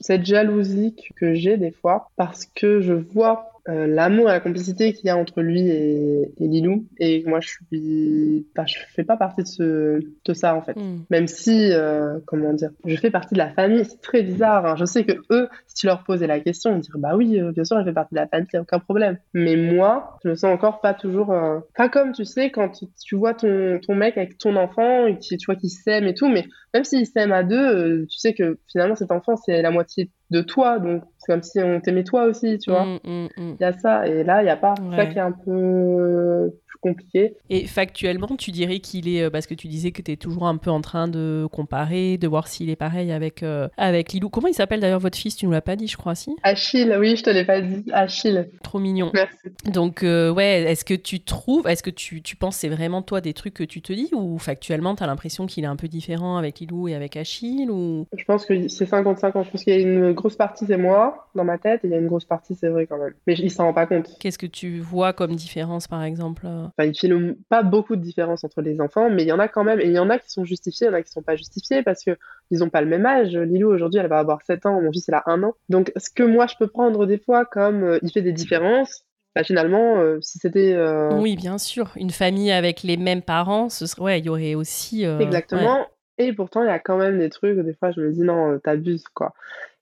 Speaker 2: cette jalousie que j'ai des fois parce que je vois euh, l'amour et la complicité qu'il y a entre lui et, Lilou. Et moi, je suis, bah, je fais pas partie de ce, de ça en fait. Hmm. Même si, euh, comment dire, je fais partie de la famille. C'est très bizarre. Hein. Je sais que eux, si tu leur posais la question, ils diraient bah oui, euh, bien sûr, je fais partie de la famille, y a aucun problème. Mais moi, je me sens encore pas toujours, pas comme tu sais quand tu, vois ton, ton mec avec ton enfant et qui, tu vois qu'il s'aime et tout, mais même s'ils s'aiment à deux, tu sais que finalement cet enfant c'est la moitié de toi, donc c'est comme si on t'aimait toi aussi, tu vois. Mm, mm, mm. Il y a ça, et là, il n'y a pas. ça qui est un peu plus compliqué.
Speaker 3: Et factuellement, tu dirais qu'il est, euh, parce que tu disais que tu es toujours un peu en train de comparer, de voir s'il est pareil avec, euh, avec Lilou. Comment il s'appelle d'ailleurs votre fils? Tu nous l'as pas dit, je crois, si?
Speaker 2: Achille, oui, je te l'ai pas dit. Achille.
Speaker 3: Trop mignon.
Speaker 2: Merci.
Speaker 3: Donc, euh, ouais, est-ce que tu trouves, est-ce que tu, tu penses c'est vraiment toi des trucs que tu te dis, ou factuellement, tu as l'impression qu'il est un peu différent avec Lilou et avec Achille? Ou...
Speaker 2: Je pense que c'est 55 ans. Je pense qu'il y a une grosse partie, c'est moi, dans ma tête, et il y a une grosse partie, c'est vrai quand même. Mais il s'en rend pas compte.
Speaker 3: Qu'est-ce que tu vois comme différence, par exemple
Speaker 2: enfin, Il filme pas beaucoup de différence entre les enfants, mais il y en a quand même. Et il y en a qui sont justifiés, il y en a qui sont pas justifiés parce que ils ont pas le même âge. Lilou, aujourd'hui, elle va avoir 7 ans, mon fils, il a 1 an. Donc, ce que moi, je peux prendre des fois comme euh, il fait des différences, bah, finalement, euh, si c'était. Euh,
Speaker 3: oui, bien sûr. Une famille avec les mêmes parents, ce serait... ouais, il y aurait aussi.
Speaker 2: Exactement. Et pourtant, il y a quand même des trucs, des fois, je me dis non, t'abuses, quoi.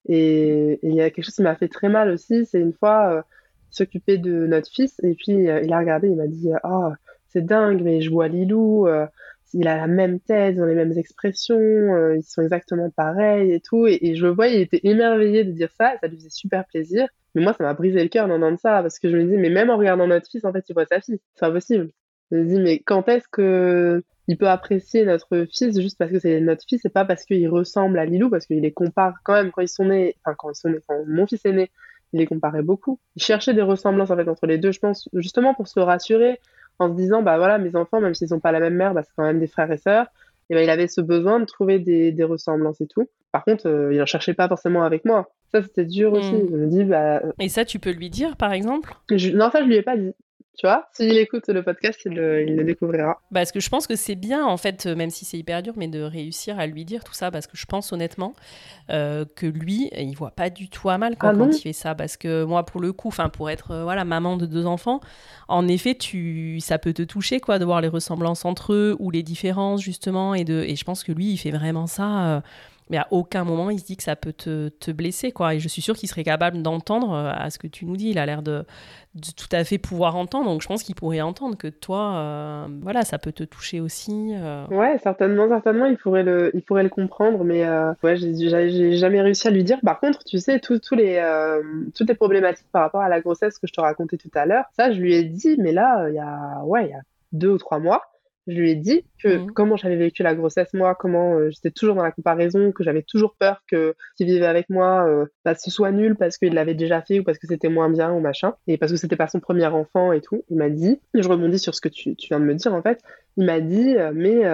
Speaker 2: Et il y a quelque chose qui m'a fait très mal aussi, c'est une fois, s'occuper de notre fils, et puis euh, il a regardé, il m'a dit Oh, c'est dingue, mais je vois Lilou, euh, il a la même tête, ils ont les mêmes expressions, ils sont exactement pareils et tout. Et, je le vois, il était émerveillé de dire ça, ça lui faisait super plaisir. Mais moi, ça m'a brisé le cœur d'entendre ça, parce que je me dis Mais même en regardant notre fils, en fait, il voit sa fille. C'est impossible. Je me dis Mais quand est-ce que il peut apprécier notre fils juste parce que c'est notre fils et pas parce qu'il ressemble à Lilou, parce qu'il les compare quand même quand ils sont nés, enfin quand ils sont nés, quand mon fils est né, il les comparait beaucoup. Il cherchait des ressemblances en fait entre les deux, je pense, justement pour se rassurer en se disant bah voilà mes enfants même s'ils n'ont pas la même mère, bah, c'est quand même des frères et sœurs. Et ben il avait ce besoin de trouver des, des ressemblances et tout. Par contre, euh, il en cherchait pas forcément avec moi. Ça, c'était dur aussi. Hmm. Je me dis, bah...
Speaker 3: Et ça, tu peux lui dire, par exemple?
Speaker 2: Non, ça, je lui ai pas dit. Tu vois, s'il écoute le podcast, il le, découvrira.
Speaker 3: Parce que je pense que c'est bien, en fait, même si c'est hyper dur, mais de réussir à lui dire tout ça, parce que je pense honnêtement euh, que lui, il voit pas du tout à mal quand, ah il fait ça. Parce que moi, pour le coup, enfin, pour être euh, voilà maman de deux enfants, en effet, tu, ça peut te toucher, quoi, de voir les ressemblances entre eux ou les différences justement, et de, et je pense que lui, il fait vraiment ça. Euh, mais à aucun moment il se dit que ça peut te, blesser quoi. Et je suis sûre qu'il serait capable d'entendre euh, à ce que tu nous dis. Il a l'air de, tout à fait pouvoir entendre. Donc je pense qu'il pourrait entendre que toi euh, voilà ça peut te toucher aussi
Speaker 2: euh. ouais certainement certainement il pourrait le il pourrait le comprendre. Mais ouais j'ai jamais réussi à lui dire. Par contre tu sais les toutes les problématiques par rapport à la grossesse que je te racontais tout à l'heure ça je lui ai dit. Mais là il y a deux ou trois mois je lui ai dit que mmh. comment j'avais vécu la grossesse moi, comment euh, j'étais toujours dans la comparaison, que j'avais toujours peur que qui vivait avec moi euh, bah, ce soit nul parce qu'il l'avait déjà fait ou parce que c'était moins bien ou machin et parce que c'était pas son premier enfant et tout. Il m'a dit, je rebondis sur ce que tu, tu viens de me dire en fait, il m'a dit euh, mais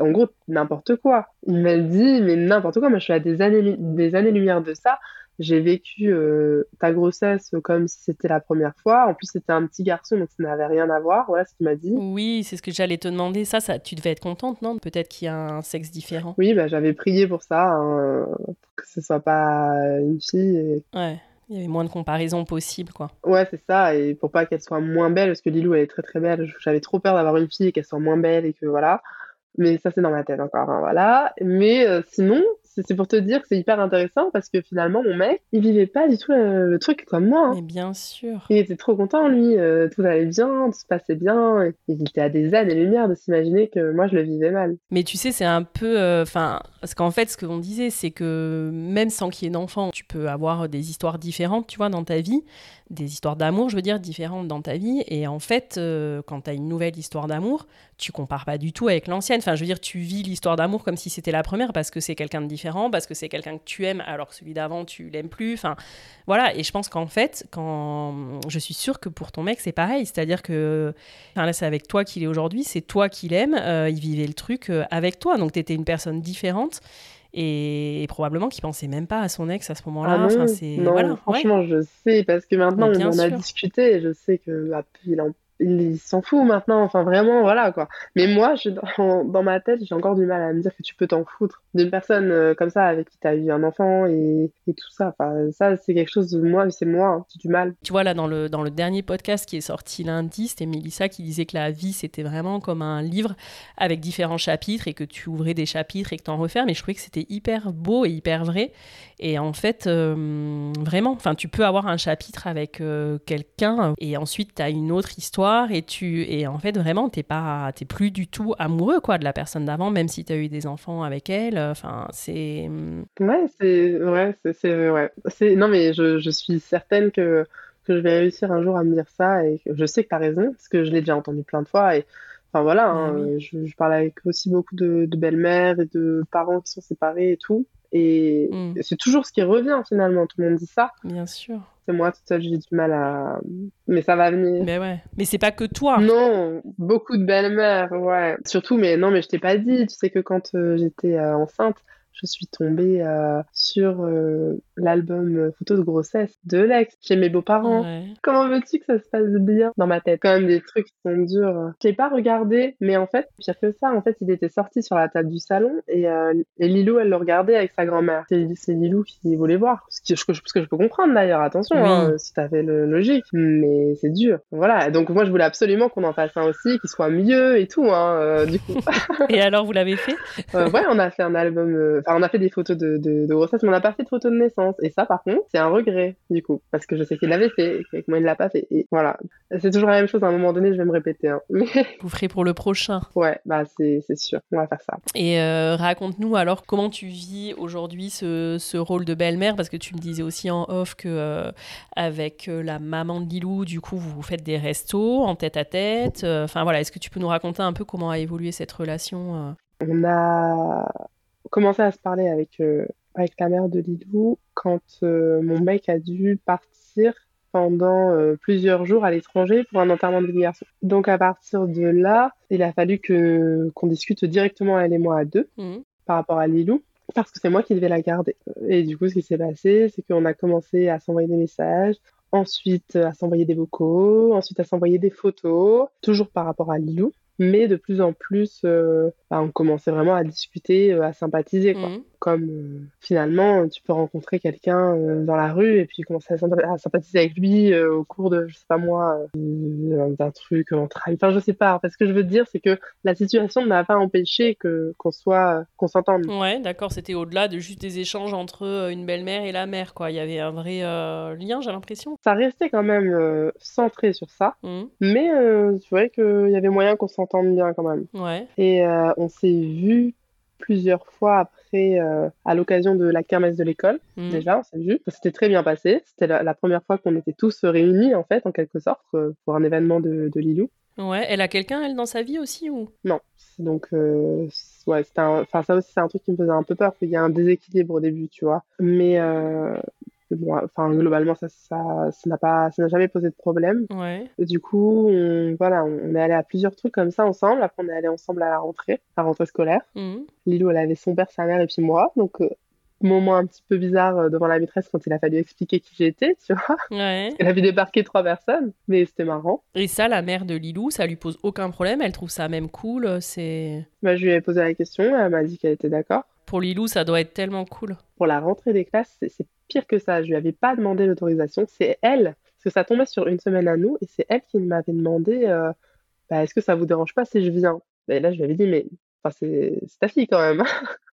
Speaker 2: en gros n'importe quoi. Il m'a dit mais n'importe quoi. Moi je suis à des années des années lumière de ça j'ai vécu euh, ta grossesse comme si c'était la première fois. En plus, c'était un petit garçon, donc ça n'avait rien à voir. Voilà ce qu'il m'a dit.
Speaker 3: Oui, c'est ce que j'allais te demander. Ça, ça, tu devais être contente, non? Peut-être qu'il y a un sexe différent.
Speaker 2: Oui, bah, j'avais prié pour ça, hein, que ce soit pas une fille.
Speaker 3: Ouais. Il y avait moins de comparaison possible, quoi.
Speaker 2: Ouais, c'est ça. Et pour pas qu'elle soit moins belle, parce que Lilou, elle est très très belle. J'avais trop peur d'avoir une fille et qu'elle soit moins belle et que voilà. Mais ça, c'est dans ma tête encore. Hein, voilà. Mais euh, sinon, c'est pour te dire que c'est hyper intéressant parce que finalement, mon mec, il vivait pas du tout le, truc comme moi.
Speaker 3: Hein. Mais bien sûr.
Speaker 2: Il était trop content, lui. Euh, tout allait bien, tout se passait bien. Et il était à des années-lumière de s'imaginer que moi, je le vivais mal.
Speaker 3: Mais tu sais, c'est un peu. Euh, enfin, parce qu'en fait, ce que qu'on disait, c'est que même sans qu'il y ait d'enfant, tu peux avoir des histoires différentes, tu vois, dans ta vie des histoires d'amour, je veux dire, différentes dans ta vie. Et en fait, euh, quand tu as une nouvelle histoire d'amour, tu compares pas du tout avec l'ancienne. Enfin, je veux dire, tu vis l'histoire d'amour comme si c'était la première parce que c'est quelqu'un de différent, parce que c'est quelqu'un que tu aimes alors que celui d'avant, tu l'aimes plus. Enfin, voilà. Et je pense qu'en fait, quand je suis sûre que pour ton mec, c'est pareil. C'est-à-dire que, enfin, là, c'est avec toi qu'il est aujourd'hui, c'est toi qui l'aime, euh, il vivait le truc euh, avec toi. Donc, tu étais une personne différente et, probablement qu'il pensait même pas à son ex à ce moment-là.
Speaker 2: Ah enfin, c'est voilà, franchement, je sais parce que maintenant on en a discuté et je sais que bah, il en il s'en fout maintenant. Enfin, vraiment, voilà quoi. Mais moi, je, dans, ma tête, j'ai encore du mal à me dire que tu peux t'en foutre d'une personne euh, comme ça avec qui tu as eu un enfant et, et tout ça. Enfin, ça, c'est quelque chose de moi, c'est moi, hein, j'ai du mal.
Speaker 3: Tu vois, là, dans le, dans le dernier podcast qui est sorti lundi, c'était Mélissa qui disait que la vie, c'était vraiment comme un livre avec différents chapitres et que tu ouvrais des chapitres et que tu en refermes. Mais je trouvais que c'était hyper beau et hyper vrai. Et en fait, euh, vraiment, enfin, tu peux avoir un chapitre avec euh, quelqu'un et ensuite tu as une autre histoire et tu et en fait vraiment t'es pas t'es plus du tout amoureux quoi de la personne d'avant, même si tu as eu des enfants avec elle. Enfin, c'est
Speaker 2: ouais, c'est ouais, c'est ouais, c'est non mais je, je suis certaine que que je vais réussir un jour à me dire ça et je sais que tu as raison parce que je l'ai déjà entendu plein de fois et Enfin voilà, hein, ah je, je, parle avec aussi beaucoup de, de belles-mères et de parents qui sont séparés et tout. Et mm. c'est toujours ce qui revient finalement. Tout le monde dit ça.
Speaker 3: Bien sûr.
Speaker 2: C'est moi toute seule, j'ai du mal à. Mais ça va venir.
Speaker 3: Mais ouais. Mais c'est pas que toi.
Speaker 2: Non, beaucoup de belles-mères, ouais. Surtout, mais non, mais je t'ai pas dit. Tu sais que quand euh, j'étais euh, enceinte, je suis tombée euh, sur euh, l'album euh, photo de grossesse de l'ex chez mes beaux-parents. Comment veux-tu que ça se passe bien dans ma tête? Quand même des trucs qui sont durs. Je l'ai pas regardé, mais en fait, pire que ça, en fait, il était sorti sur la table du salon et, et Lilou, elle le regardait avec sa grand-mère. C'est Lilou qui voulait voir. Ce que, je, ce que je peux comprendre d'ailleurs, attention, hein, si t'avais le logique. Mais c'est dur. Voilà, donc moi je voulais absolument qu'on en fasse un aussi, qu'il soit mieux et tout, hein, du coup.
Speaker 3: et alors, vous l'avez fait?
Speaker 2: Ouais, on a fait un album on a fait des photos de, de, de, grossesse, mais on n'a pas fait de photos de naissance. Et ça, par contre, c'est un regret, du coup, parce que je sais qu'il l'avait fait, et que moi, il l'a pas fait. Et voilà. C'est toujours la même chose, à un moment donné, je vais me répéter. Hein. Mais...
Speaker 3: Vous ferez pour le prochain.
Speaker 2: Ouais, bah, c'est sûr. On va faire ça.
Speaker 3: Et euh, raconte-nous alors comment tu vis aujourd'hui ce, ce, rôle de belle-mère, parce que tu me disais aussi en off que euh, avec euh, la maman de Lilou, du coup, vous, vous faites des restos en tête à tête. Enfin voilà, est-ce que tu peux nous raconter un peu comment a évolué cette relation
Speaker 2: On a commencé à se parler avec, euh, avec la mère de Lilou quand euh, mon mec a dû partir pendant euh, plusieurs jours à l'étranger pour un enterrement de vie garçon. Donc à partir de là, il a fallu que qu'on discute directement elle et moi à deux mmh. par rapport à Lilou parce que c'est moi qui devais la garder. Et du coup, ce qui s'est passé, c'est qu'on a commencé à s'envoyer des messages, ensuite à s'envoyer des vocaux, ensuite à s'envoyer des photos, toujours par rapport à Lilou mais de plus en plus, euh, bah, on commençait vraiment à discuter, euh, à sympathiser. Quoi. Mmh. Comme euh, finalement, tu peux rencontrer quelqu'un dans la rue et puis commencer à, sympathiser avec lui au cours de, je sais pas moi, d'un truc en travail. Enfin, je sais pas. En fait, ce que je veux dire, c'est que la situation n'a pas empêché que qu'on soit, qu'on s'entende.
Speaker 3: Ouais, d'accord. C'était au-delà de juste des échanges entre une belle-mère et la mère, quoi. Il y avait un vrai lien, j'ai l'impression.
Speaker 2: Ça restait quand même centré sur ça, mmh. mais tu vois qu'il y avait moyen qu'on s'entende bien quand même.
Speaker 3: Ouais.
Speaker 2: Et euh, on s'est vu plusieurs fois après euh, à l'occasion de la kermesse de l'école. Mm. Déjà, on s'est vu. Ça s'était très bien passé. C'était la, première fois qu'on était tous réunis, en fait, en quelque sorte, euh, pour un événement de, de Lilou.
Speaker 3: Ouais, elle a quelqu'un, elle, dans sa vie aussi ou?
Speaker 2: Non. Donc, ouais, enfin, ça aussi, c'est un truc qui me faisait un peu peur, qu'il y a un déséquilibre au début, tu vois. Mais enfin, globalement, ça, ça, ça n'a pas, ça n'a jamais posé de problème.
Speaker 3: Ouais.
Speaker 2: du coup, on, voilà, on est allé à plusieurs trucs comme ça ensemble. Après, on est allé ensemble à la rentrée, à la rentrée scolaire. Mmh. Lilou, elle avait son père, sa mère et puis moi. Donc, euh, moment un petit peu bizarre euh, devant la maîtresse quand il a fallu expliquer qui j'étais, tu vois.
Speaker 3: Ouais.
Speaker 2: Elle avait débarqué trois personnes, mais c'était marrant.
Speaker 3: Et ça, la mère de Lilou, ça lui pose aucun problème? Elle trouve ça même cool. C'est.
Speaker 2: Bah, je lui ai posé la question. Elle m'a dit qu'elle était d'accord.
Speaker 3: Pour Lilou, ça doit être tellement cool.
Speaker 2: Pour la rentrée des classes, c'est pire que ça. Je lui avais pas demandé l'autorisation. C'est elle, parce que ça tombait sur une semaine à nous, et c'est elle qui m'avait demandé euh, bah, est-ce que ça vous dérange pas si je viens? Et là, je lui avais dit mais enfin, c'est ta fille quand même.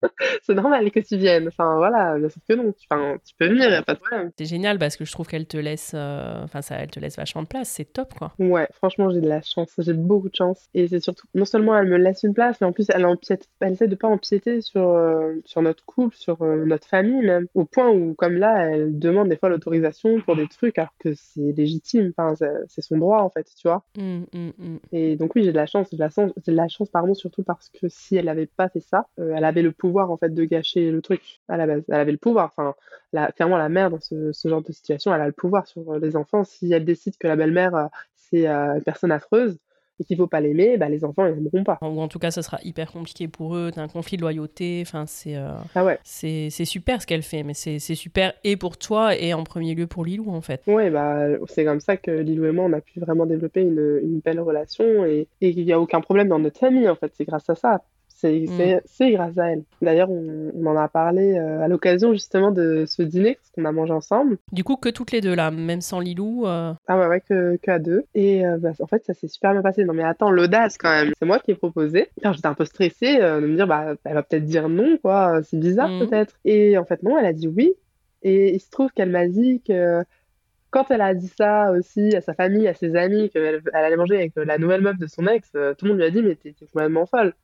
Speaker 2: c'est normal que tu viennes. Enfin, voilà, bien sûr que non. Enfin, tu peux venir, y a pas de problème.
Speaker 3: C'est génial parce que je trouve qu'elle te laisse, euh, enfin, ça, elle te laisse vachement de place. C'est top, quoi.
Speaker 2: Ouais, franchement, j'ai de la chance. J'ai beaucoup de chance. Et c'est surtout, non seulement elle me laisse une place, mais en plus, elle empiète, elle essaie de pas empiéter sur, euh, sur notre couple, sur euh, notre famille même. Au point où, comme là, elle demande des fois l'autorisation pour des trucs alors que c'est légitime. Enfin, c'est son droit, en fait, tu vois.
Speaker 3: Mmh, mmh, mmh.
Speaker 2: Et donc, oui, j'ai de la chance. J'ai de la chance, de la chance, pardon, surtout parce que si elle n'avait pas fait ça, elle avait le pouvoir en fait de gâcher le truc à la base. Elle avait le pouvoir. Enfin, la, clairement la mère dans ce, genre de situation, elle a le pouvoir sur les enfants. Si elle décide que la belle-mère euh, c'est euh, une personne affreuse, et qu'il faut pas l'aimer, bah, les enfants ils n'aimeront pas.
Speaker 3: Ou en tout cas, ça sera hyper compliqué pour eux, un conflit de loyauté. Enfin, c'est euh,
Speaker 2: ah ouais.
Speaker 3: c'est super ce qu'elle fait, mais c'est super et pour toi et en premier lieu pour Lilou en fait.
Speaker 2: Ouais, bah c'est comme ça que Lilou et moi on a pu vraiment développer une, une belle relation et il n'y a aucun problème dans notre famille en fait. C'est grâce à ça. C'est grâce à elle. D'ailleurs, on, en a parlé euh, à l'occasion justement de ce dîner, parce qu'on a mangé ensemble.
Speaker 3: Du coup, que toutes les deux là, même sans Lilou euh.
Speaker 2: Ah ouais, ouais, que, que à deux. Et euh, bah, en fait, ça s'est super bien passé. Non mais attends, l'audace quand même. C'est moi qui ai proposé. J'étais un peu stressée de me dire, bah, elle va peut-être dire non, quoi. C'est bizarre mm. peut-être. Et en fait, non, elle a dit oui. Et il se trouve qu'elle m'a dit que quand elle a dit ça aussi à sa famille, à ses amis, qu'elle elle allait manger avec la nouvelle meuf de son ex, tout le monde lui a dit mais t'es complètement folle.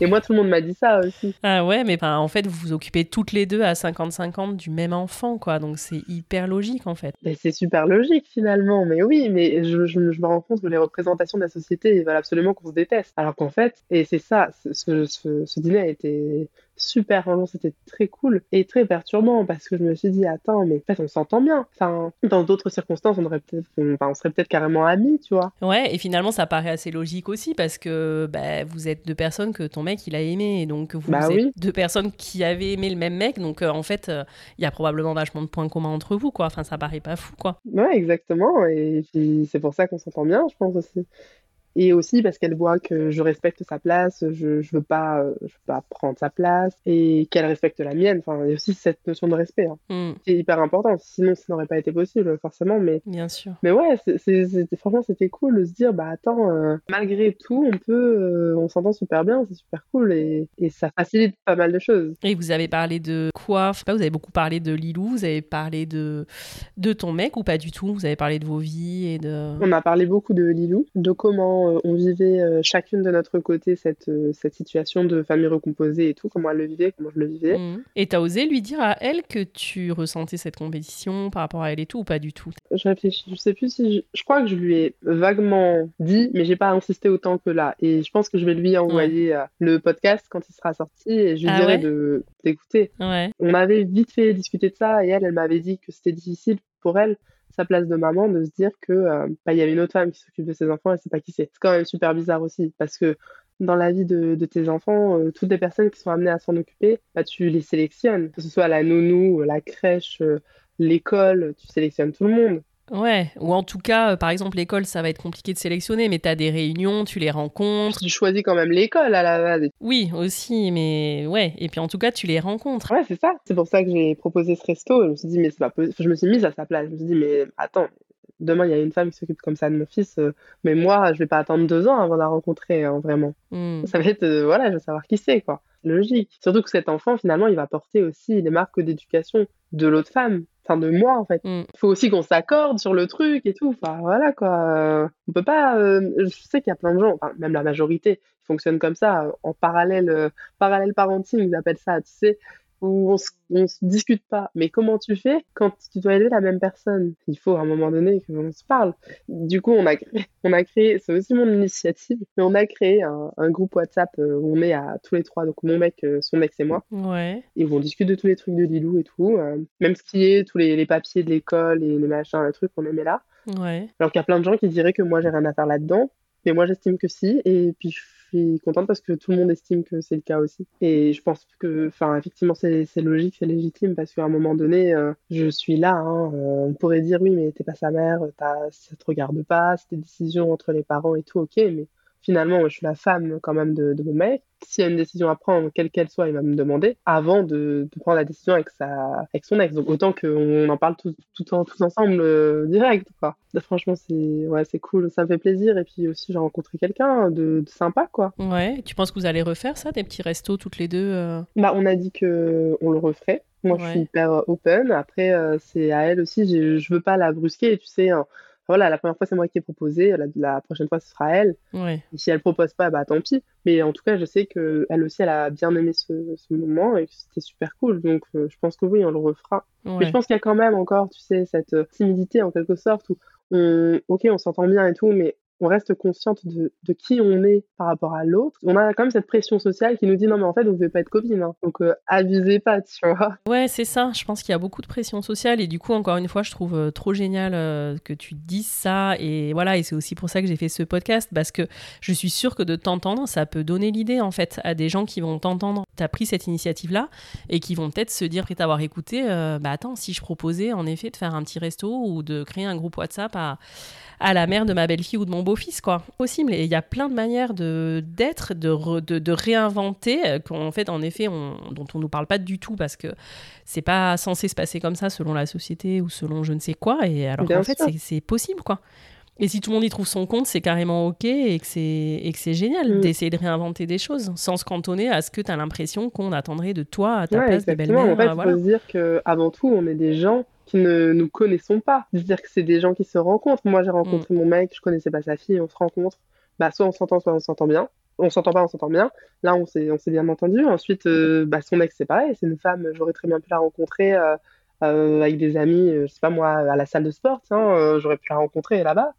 Speaker 2: Et moi, tout le monde m'a dit ça aussi.
Speaker 3: Ah ouais, mais en fait, vous vous occupez toutes les deux à 50-50 du même enfant, quoi. Donc c'est hyper logique, en fait.
Speaker 2: C'est super logique, finalement. Mais oui, mais je, je, me rends compte que les représentations de la société veulent absolument qu'on se déteste. Alors qu'en fait, et c'est ça, ce, ce, ce, dîner a été super, vraiment c'était très cool et très perturbant parce que je me suis dit attends mais en fait on s'entend bien. Enfin dans d'autres circonstances on aurait peut-être, on, serait peut-être carrément amis, tu vois.
Speaker 3: Ouais et finalement ça paraît assez logique aussi parce que bah, vous êtes deux personnes que ton mec il a aimé et donc vous
Speaker 2: bah
Speaker 3: êtes deux personnes qui avaient aimé le même mec donc euh, en fait euh, il y a probablement vachement de points communs entre vous quoi. Enfin ça paraît pas fou quoi.
Speaker 2: Ouais exactement et puis c'est pour ça qu'on s'entend bien je pense aussi et aussi parce qu'elle voit que je respecte sa place, je, je veux pas, euh, je veux pas prendre sa place et qu'elle respecte la mienne. Enfin, il y a aussi cette notion de respect hein, mm. qui est hyper important. Sinon, ça n'aurait pas été possible forcément. Mais
Speaker 3: bien sûr.
Speaker 2: Mais ouais, c'est, franchement, c'était cool de se dire, bah attends, euh, malgré tout, on peut, euh, on s'entend super bien, c'est super cool et, et, ça facilite pas mal de choses.
Speaker 3: Et vous avez parlé de quoi? Je sais pas, vous avez beaucoup parlé de Lilou, vous avez parlé de de ton mec ou pas du tout? Vous avez parlé de vos vies et de.
Speaker 2: On a parlé beaucoup de Lilou, de comment euh, on vivait euh, chacune de notre côté cette, euh, cette situation de famille recomposée et tout, comment elle le vivait, comment je le vivais.
Speaker 3: Mmh. Et t'as osé lui dire à elle que tu ressentais cette compétition par rapport à elle et tout, ou pas du tout?
Speaker 2: Je réfléchis, je sais plus si. Je, crois que je lui ai vaguement dit, mais j'ai pas insisté autant que là. Et je pense que je vais lui envoyer le podcast quand il sera sorti et je lui ah dirai de d'écouter. On avait vite fait discuter de ça et elle, elle m'avait dit que c'était difficile pour elle sa place de maman de se dire que euh, bah, il y avait une autre femme qui s'occupe de ses enfants et c'est pas qui c'est. C'est quand même super bizarre aussi parce que dans la vie de, tes enfants, euh, toutes les personnes qui sont amenées à s'en occuper, bah, tu les sélectionnes, que ce soit la nounou, la crèche, euh, l'école, tu sélectionnes tout le monde.
Speaker 3: Ouais, ou en tout cas, euh, par exemple, l'école, ça va être compliqué de sélectionner, mais tu as des réunions, tu les rencontres.
Speaker 2: Tu choisis quand même l'école à la base.
Speaker 3: Oui, aussi, mais ouais, et puis en tout cas, tu les rencontres.
Speaker 2: Ouais, c'est ça. C'est pour ça que j'ai proposé ce resto. Je me suis dit, mais c'est pas possible. Je me suis mise à sa place. Je me suis dit, mais attends, demain, il y a une femme qui s'occupe comme ça de mon fils, euh, mais moi, je vais pas attendre deux ans avant de la rencontrer, hein, vraiment. Hmm. Ça va être, euh, voilà, je veux savoir qui c'est, quoi. Logique. Surtout que cet enfant, finalement, il va porter aussi les marques d'éducation de l'autre femme enfin de moi en fait. Mm. Il faut aussi qu'on s'accorde sur le truc et tout. Enfin voilà quoi. On peut pas. Euh, je sais qu'il y a plein de gens, enfin, même la majorité, qui fonctionnent comme ça en parallèle, euh, parallèle parenting, ils appellent ça. Tu sais, où on se, se discute pas. Mais comment tu fais quand tu dois aider la même personne? Il faut à un moment donné qu'on se parle. Du coup, on a créé, on a créé c'est aussi mon initiative, mais on a créé un, groupe WhatsApp euh, où on est à tous les trois, donc mon mec, euh, son ex et moi.
Speaker 3: Ouais.
Speaker 2: Et on discute de tous les trucs de Lilou et tout, euh, même ce qui est tous les, papiers de l'école et les machins, les trucs qu'on aimait là.
Speaker 3: Ouais.
Speaker 2: Alors qu'il y a plein de gens qui diraient que moi j'ai rien à faire là-dedans, mais moi j'estime que si. Et puis suis contente parce que tout le monde estime que c'est le cas aussi. Et je pense que, enfin, effectivement, c'est logique, c'est légitime parce qu'à un moment donné, euh, je suis là. Hein, on pourrait dire oui, mais t'es pas sa mère, ça te regarde pas, c'est des décisions entre les parents et tout, ok, mais finalement, je suis la femme quand même de, mon mec. S'il y a une décision à prendre, quelle qu'elle soit, il va me demander avant de, prendre la décision avec, sa, avec son ex. Donc autant qu'on en parle tout, tous ensemble euh, direct. Quoi. Franchement, c'est ouais, cool, ça me fait plaisir. Et puis aussi, j'ai rencontré quelqu'un de, sympa. quoi.
Speaker 3: Ouais, tu penses que vous allez refaire ça, des petits restos toutes les deux euh?
Speaker 2: Bah, on a dit que on le referait. Moi, je suis hyper euh, open. Après, c'est à elle aussi. Je veux pas la brusquer. Tu sais, hein voilà, la première fois, c'est moi qui ai proposé, la, prochaine fois, ce sera elle.
Speaker 3: Et
Speaker 2: si elle propose pas, bah tant pis. Mais en tout cas, je sais qu'elle aussi, elle a bien aimé ce, moment et que c'était super cool. Donc, euh, je pense que oui, on le refera. Mais je pense qu'il y a quand même encore, tu sais, cette timidité en quelque sorte où, on, ok, on s'entend bien et tout, mais on reste consciente de, qui on est par rapport à l'autre. On a quand même cette pression sociale qui nous dit non mais en fait vous ne devez pas être copine, hein. donc euh, avisez pas, tu vois.
Speaker 3: Ouais c'est ça, je pense qu'il y a beaucoup de pression sociale et du coup encore une fois je trouve euh, trop génial euh, que tu dises ça et voilà et c'est aussi pour ça que j'ai fait ce podcast parce que je suis sûre que de t'entendre ça peut donner l'idée en fait à des gens qui vont t'entendre. Tu as pris cette initiative là et qui vont peut-être se dire après t'avoir écouté, bah attends si je proposais en effet de faire un petit resto ou de créer un groupe WhatsApp à à la mère de ma belle-fille ou de mon beau-fils, quoi. Possible. Et il y a plein de manières de d'être, de, de, de, réinventer, euh, qu'en fait, en effet, on, dont on nous parle pas du tout parce que c'est pas censé se passer comme ça selon la société ou selon je ne sais quoi. Et alors qu'en fait, c'est possible, quoi. Et si tout le monde y trouve son compte, c'est carrément OK et que c'est génial mm. d'essayer de réinventer des choses sans se cantonner à ce que tu as l'impression qu'on attendrait de toi à ta place de belle-mère.
Speaker 2: En fait, il faut se dire qu'avant tout, on est des gens qui ne nous connaissons pas. C'est-à-dire que c'est des gens qui se rencontrent. Moi, j'ai rencontré mm. mon mec, je connaissais pas sa fille, on se rencontre. Bah, soit on s'entend, soit on s'entend bien. On s'entend pas, on s'entend bien. Là, on s'est, on s'est bien entendu. Ensuite, euh, bah, son ex, c'est pareil. C'est une femme, j'aurais très bien pu la rencontrer euh, euh, avec des amis, je sais pas moi, à la salle de sport. j'aurais pu la rencontrer là-bas.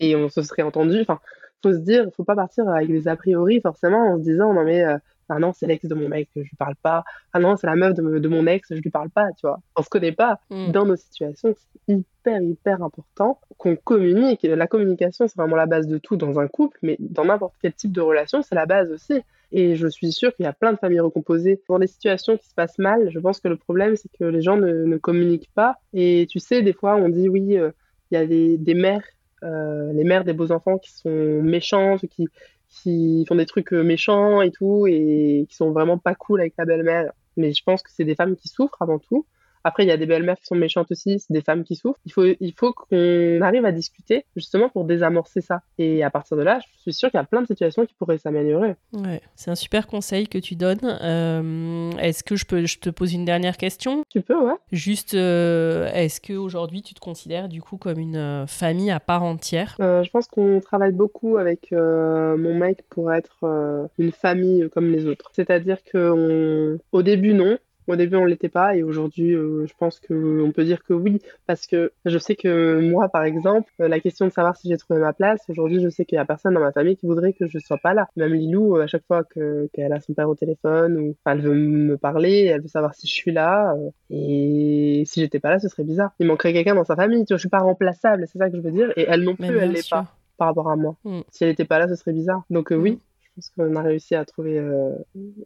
Speaker 2: Et on se serait entendu. Enfin, faut se dire, faut pas partir avec des a priori forcément en se disant, non mais ah non, c'est l'ex de mon mec, je lui parle pas. Ah non, c'est la meuf de, mon ex, je lui parle pas, tu vois. On se connaît pas. Mm. Dans nos situations, c'est hyper, hyper important qu'on communique. La communication, c'est vraiment la base de tout dans un couple, mais dans n'importe quel type de relation, c'est la base aussi. Et je suis sûre qu'il y a plein de familles recomposées. Dans des situations qui se passent mal, je pense que le problème, c'est que les gens ne, communiquent pas. Et tu sais, des fois, on dit oui, euh, il y a des, mères, euh, les mères des beaux enfants qui sont méchantes, qui, qui font des trucs euh, méchants et tout, et qui sont vraiment pas cool avec la belle-mère. Mais je pense que c'est des femmes qui souffrent avant tout. Après, il y a des belles-mères qui sont méchantes aussi, c'est des femmes qui souffrent. Il faut, il faut qu'on arrive à discuter justement pour désamorcer ça. Et à partir de là, je suis sûre qu'il y a plein de situations qui pourraient s'améliorer.
Speaker 3: Ouais, c'est un super conseil que tu donnes. Euh, est-ce que je peux, je te pose une dernière question?
Speaker 2: Tu peux, ouais.
Speaker 3: Juste, euh, est-ce qu'aujourd'hui tu te considères du coup comme une euh, famille à part entière?
Speaker 2: Je pense qu'on travaille beaucoup avec mon mec pour être une famille comme les autres. C'est-à-dire qu'au début, non. Au début, on l'était pas et aujourd'hui, euh, je pense qu'on peut dire que oui, parce que je sais que moi, par exemple, euh, la question de savoir si j'ai trouvé ma place, aujourd'hui, je sais qu'il y a personne dans ma famille qui voudrait que je sois pas là. Même Lilou, à chaque fois qu'elle a son père au téléphone ou elle veut me parler, elle veut savoir si je suis là euh, et si j'étais pas là, ce serait bizarre. Il manquerait quelqu'un dans sa famille. Tu vois, je suis pas remplaçable, c'est ça que je veux dire. Et elle non plus, elle l'est pas par rapport à moi. Mm. Si elle était pas là, ce serait bizarre. Donc oui, mm pense qu'on a réussi à trouver euh,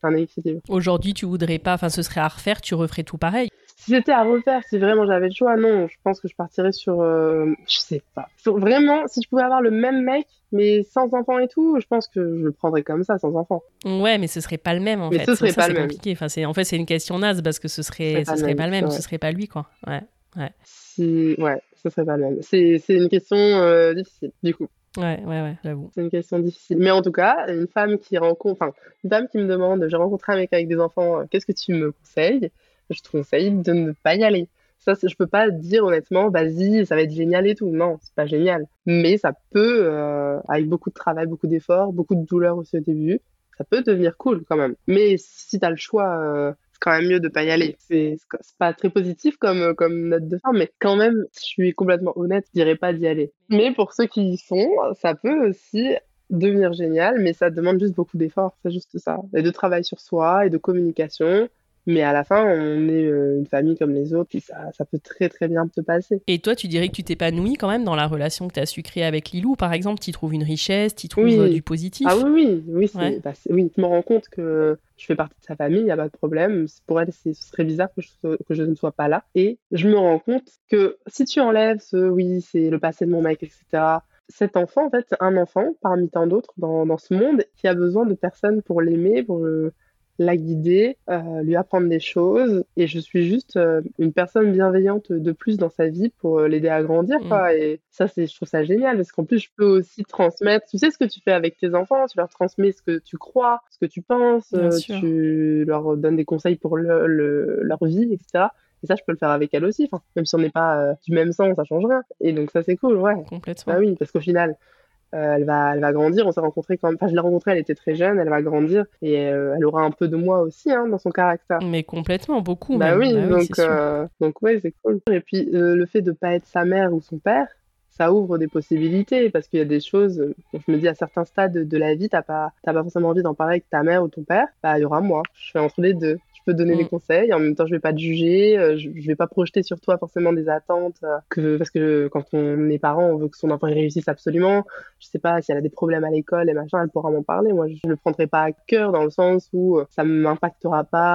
Speaker 2: un équilibre.
Speaker 3: Aujourd'hui, tu voudrais pas, enfin, ce serait à refaire, tu referais tout pareil
Speaker 2: Si c'était à refaire, si vraiment j'avais le choix, non, je pense que je partirais sur, euh, je sais pas. vraiment, si je pouvais avoir le même mec, mais sans enfant et tout, je pense que je le prendrais comme ça, sans enfant.
Speaker 3: Ouais, mais ce serait pas le même en
Speaker 2: mais
Speaker 3: fait.
Speaker 2: Ce serait pas le même.
Speaker 3: Compliqué. Enfin, c'est en fait c'est une question naze parce que ce serait, ce serait, pas, le même, ce serait pas lui quoi. Ouais, ouais.
Speaker 2: Si... ouais, ce serait pas le même. C'est une question euh, difficile du coup.
Speaker 3: Ouais, ouais, ouais, j'avoue.
Speaker 2: C'est une question difficile. Mais en tout cas, une femme qui rencontre, enfin, une femme qui me demande, j'ai rencontré un mec avec des enfants, euh, qu'est-ce que tu me conseilles? Je te conseille de ne pas y aller. Ça, je peux pas dire honnêtement, vas-y, ça va être génial et tout. Non, c'est pas génial. Mais ça peut, euh, avec beaucoup de travail, beaucoup d'efforts, beaucoup de douleur aussi au début, ça peut devenir cool quand même. Mais si tu as le choix, euh, quand même mieux de pas y aller. C'est pas très positif comme, comme note de fin, mais quand même, je suis complètement honnête, je dirais pas d'y aller. Mais pour ceux qui y sont, ça peut aussi devenir génial, mais ça demande juste beaucoup d'efforts, c'est juste ça. Et de travail sur soi et de communication mais à la fin, on est euh, une famille comme les autres, et ça, ça peut très très bien se passer.
Speaker 3: Et toi, tu dirais que tu t'épanouis quand même dans la relation que tu as su créer avec Lilou, par exemple Tu trouves une richesse, tu trouves euh, du positif?
Speaker 2: Ah oui, oui, oui, bah, oui, je me rends compte que je fais partie de sa famille, il n'y a pas de problème. Pour elle, ce serait bizarre que je, que je, ne sois pas là. Et je me rends compte que si tu enlèves ce oui, c'est le passé de mon mec, etc., cet enfant, en fait, c'est un enfant parmi tant d'autres dans, dans, ce monde qui a besoin de personnes pour l'aimer, pour le la guider, euh, lui apprendre des choses. Et je suis juste euh, une personne bienveillante de plus dans sa vie pour euh, l'aider à grandir. Mm. Quoi. Et ça, c'est, je trouve ça génial parce qu'en plus, je peux aussi transmettre. Tu sais ce que tu fais avec tes enfants, tu leur transmets ce que tu crois, ce que tu penses, tu leur donnes des conseils pour le, leur vie, etc. Et ça, je peux le faire avec elle aussi. Enfin, même si on n'est pas du même sang, ça change rien. Et donc, ça, c'est cool, ouais.
Speaker 3: Complètement.
Speaker 2: Bah oui, parce qu'au final, euh, elle va, elle va grandir. On s'est rencontrés quand même. Enfin, je l'ai rencontrée, elle était très jeune. Elle va grandir et euh, elle aura un peu de moi aussi hein, dans son caractère.
Speaker 3: Mais complètement, beaucoup.
Speaker 2: Bah oui, bah donc, euh, donc ouais, c'est cool. Et puis le fait de pas être sa mère ou son père, ça ouvre des possibilités parce qu'il y a des choses, je me dis à certains stades de la vie, t'as pas, pas forcément envie d'en parler avec ta mère ou ton père, bah il y aura moi. Je fais entre les deux donner des mm. conseils. En même temps, je vais pas te juger. Euh, je, vais pas projeter sur toi forcément des attentes euh, que parce que quand on est parent, on veut que son enfant réussisse absolument. Je sais pas si elle a des problèmes à l'école et machin, elle pourra m'en parler. Moi, je le prendrai pas à cœur dans le sens où euh, ça m'impactera pas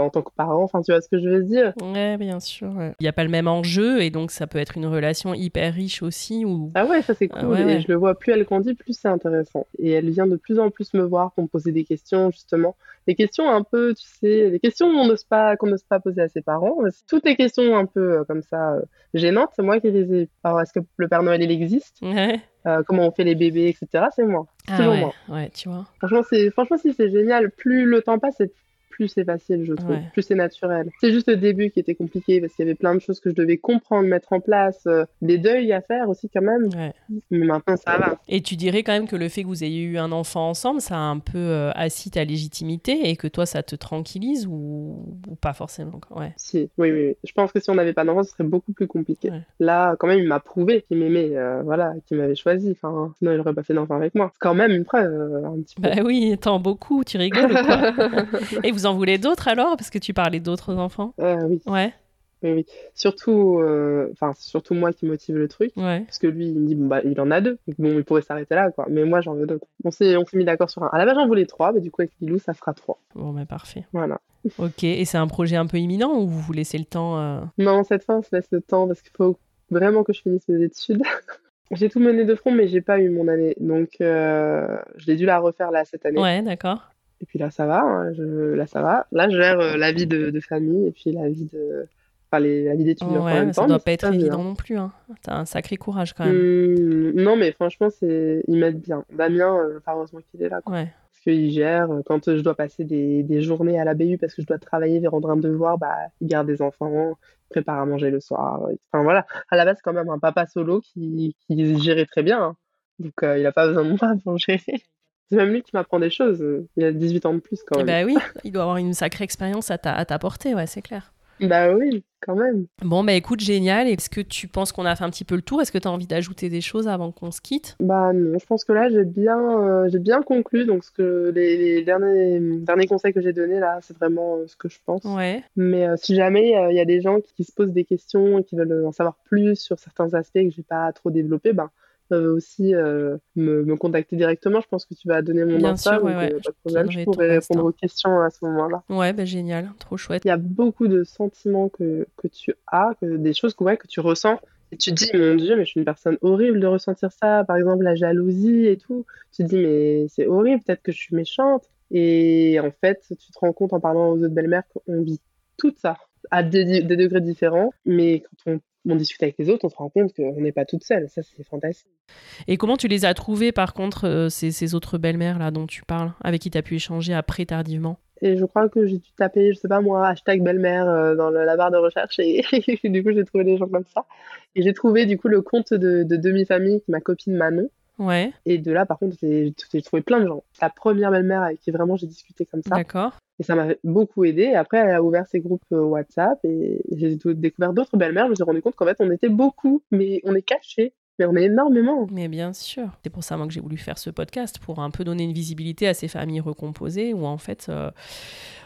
Speaker 2: en tant que parent. Enfin, tu vois ce que je veux dire?
Speaker 3: Ouais, bien sûr. Il n'y a pas le même enjeu et donc ça peut être une relation hyper riche aussi. Ou...
Speaker 2: Ah ouais, ça c'est cool. et je le vois plus elle grandit, plus c'est intéressant. Et elle vient de plus en plus me voir pour me poser des questions justement, des questions un peu, tu sais, des questions on n'ose pas, qu'on n'ose pas poser à ses parents. Toutes les questions un peu euh, comme ça euh, gênantes, c'est moi qui les ai. Alors, est-ce que le Père Noël, il existe euh, Comment on fait les bébés, etc. C'est moi.
Speaker 3: Ah toujours moi. Ouais, tu vois.
Speaker 2: Franchement, c'est, franchement, si c'est génial. Plus le temps passe, plus c'est facile, je trouve, plus c'est naturel. C'est juste le début qui était compliqué parce qu'il y avait plein de choses que je devais comprendre, mettre en place, euh, des deuils à faire aussi quand même. Mais maintenant, ça va.
Speaker 3: Et tu dirais quand même que le fait que vous ayez eu un enfant ensemble, ça a un peu euh, assis ta légitimité et que toi, ça te tranquillise ou, pas forcément ouais.
Speaker 2: Si, oui, oui, Je pense que si on n'avait pas d'enfant, ce serait beaucoup plus compliqué. Là, quand même, il m'a prouvé qu'il m'aimait, euh, voilà, qu'il m'avait choisi. Enfin, sinon, il n'aurait pas fait d'enfant avec moi. C'est quand même une preuve, un petit peu.
Speaker 3: Bah oui, tant beaucoup, tu rigoles quoi? Et vous en voulez d'autres alors Parce que tu parlais d'autres enfants?
Speaker 2: Euh, Oui.
Speaker 3: Ouais.
Speaker 2: Oui, oui. Surtout, euh, enfin, surtout moi qui motive le truc. Ouais. Parce que lui, il me dit, bon, bah, il en a deux. bon, il pourrait s'arrêter là, quoi. Mais moi, j'en veux d'autres. On s'est, mis d'accord sur un. À la base, j'en voulais trois, mais du coup, avec Lilou, ça fera trois.
Speaker 3: Bon, bah, parfait.
Speaker 2: Voilà.
Speaker 3: ok. Et c'est un projet un peu imminent ou vous vous laissez le temps euh
Speaker 2: Non, cette fois, on se laisse le temps parce qu'il faut vraiment que je finisse mes études. j'ai tout mené de front, mais j'ai pas eu mon année. Donc, je l'ai dû la refaire là cette année.
Speaker 3: Ouais, d'accord.
Speaker 2: Et puis là, ça va. Hein, je, là, ça va. Là, je gère euh, la vie de, de, famille et puis la vie de. Enfin, les, la vie d'étudiant
Speaker 3: ouais,
Speaker 2: en même
Speaker 3: ça
Speaker 2: temps.
Speaker 3: doit pas être évident non plus. Hein. T'as un sacré courage quand même.
Speaker 2: Mmh, non, mais franchement, c'est ils m'aident bien. Damien, euh, heureusement qu'il est là. Quoi.
Speaker 3: Ouais.
Speaker 2: Parce qu'il gère. Euh, quand je dois passer des, des, journées à la BU parce que je dois travailler, rendre un devoir, bah, il garde des enfants, prépare à manger le soir. Enfin, voilà. À la base, quand même, un papa solo qui, qui gérait très bien. Hein. Donc, il n'a pas besoin de moi pour gérer. C'est même lui qui m'apprend des choses. Il a 18 ans de plus quand
Speaker 3: eh même. Bah oui, il doit avoir une sacrée expérience à t'apporter, ouais, c'est clair.
Speaker 2: Bah oui, quand même.
Speaker 3: Bon, bah écoute, génial. Est-ce que tu penses qu'on a fait un petit peu le tour? Est-ce que tu as envie d'ajouter des choses avant qu'on se quitte?
Speaker 2: Bah non, je pense que là, j'ai bien, euh, j'ai bien conclu. Donc, ce que les, derniers, derniers conseils que j'ai donnés, là, c'est vraiment euh, ce que je pense.
Speaker 3: Ouais.
Speaker 2: Mais euh, si jamais il y a des gens qui, se posent des questions et qui veulent en savoir plus sur certains aspects que j'ai pas trop développés, ben, peuvent aussi euh, me, me, contacter directement. Je pense que tu vas donner mon
Speaker 3: Bien sûr, ouais,
Speaker 2: pas de problème. Je pourrais répondre aux questions à ce moment-là.
Speaker 3: Ouais, bah, génial, trop chouette.
Speaker 2: Il y a beaucoup de sentiments que, que tu as, que, des choses que, ouais, que tu ressens. Et tu te dis, mon Dieu, mais je suis une personne horrible de ressentir ça. Par exemple, la jalousie et tout. Tu te dis, mais c'est horrible, peut-être que je suis méchante. Et en fait, tu te rends compte en parlant aux autres belles-mères qu'on vit tout ça à des, des, degrés différents. Mais quand on on discute avec les autres, on se rend compte qu'on n'est pas toute seule. Ça, c'est fantastique.
Speaker 3: Et comment tu les as trouvées, par contre, euh, ces, autres belles-mères là dont tu parles, avec qui tu as pu échanger après tardivement?
Speaker 2: Et je crois que j'ai dû taper, je sais pas moi, hashtag belle-mère euh, dans la barre de recherche et, du coup, j'ai trouvé des gens comme ça. Et j'ai trouvé du coup le compte de, de demi-famille, ma copine Manon.
Speaker 3: Ouais.
Speaker 2: Et de là, par contre, j'ai trouvé plein de gens. La première belle-mère avec qui vraiment j'ai discuté comme ça.
Speaker 3: D'accord.
Speaker 2: Et ça m'a beaucoup aidé. Et après, elle a ouvert ses groupes euh, WhatsApp et j'ai découvert d'autres belles-mères. Je me suis rendu compte qu'en fait, on était beaucoup, mais on est cachés. Mais on est énormément.
Speaker 3: Mais bien sûr. C'est pour ça moi, que j'ai voulu faire ce podcast, pour un peu donner une visibilité à ces familles recomposées où en fait, euh,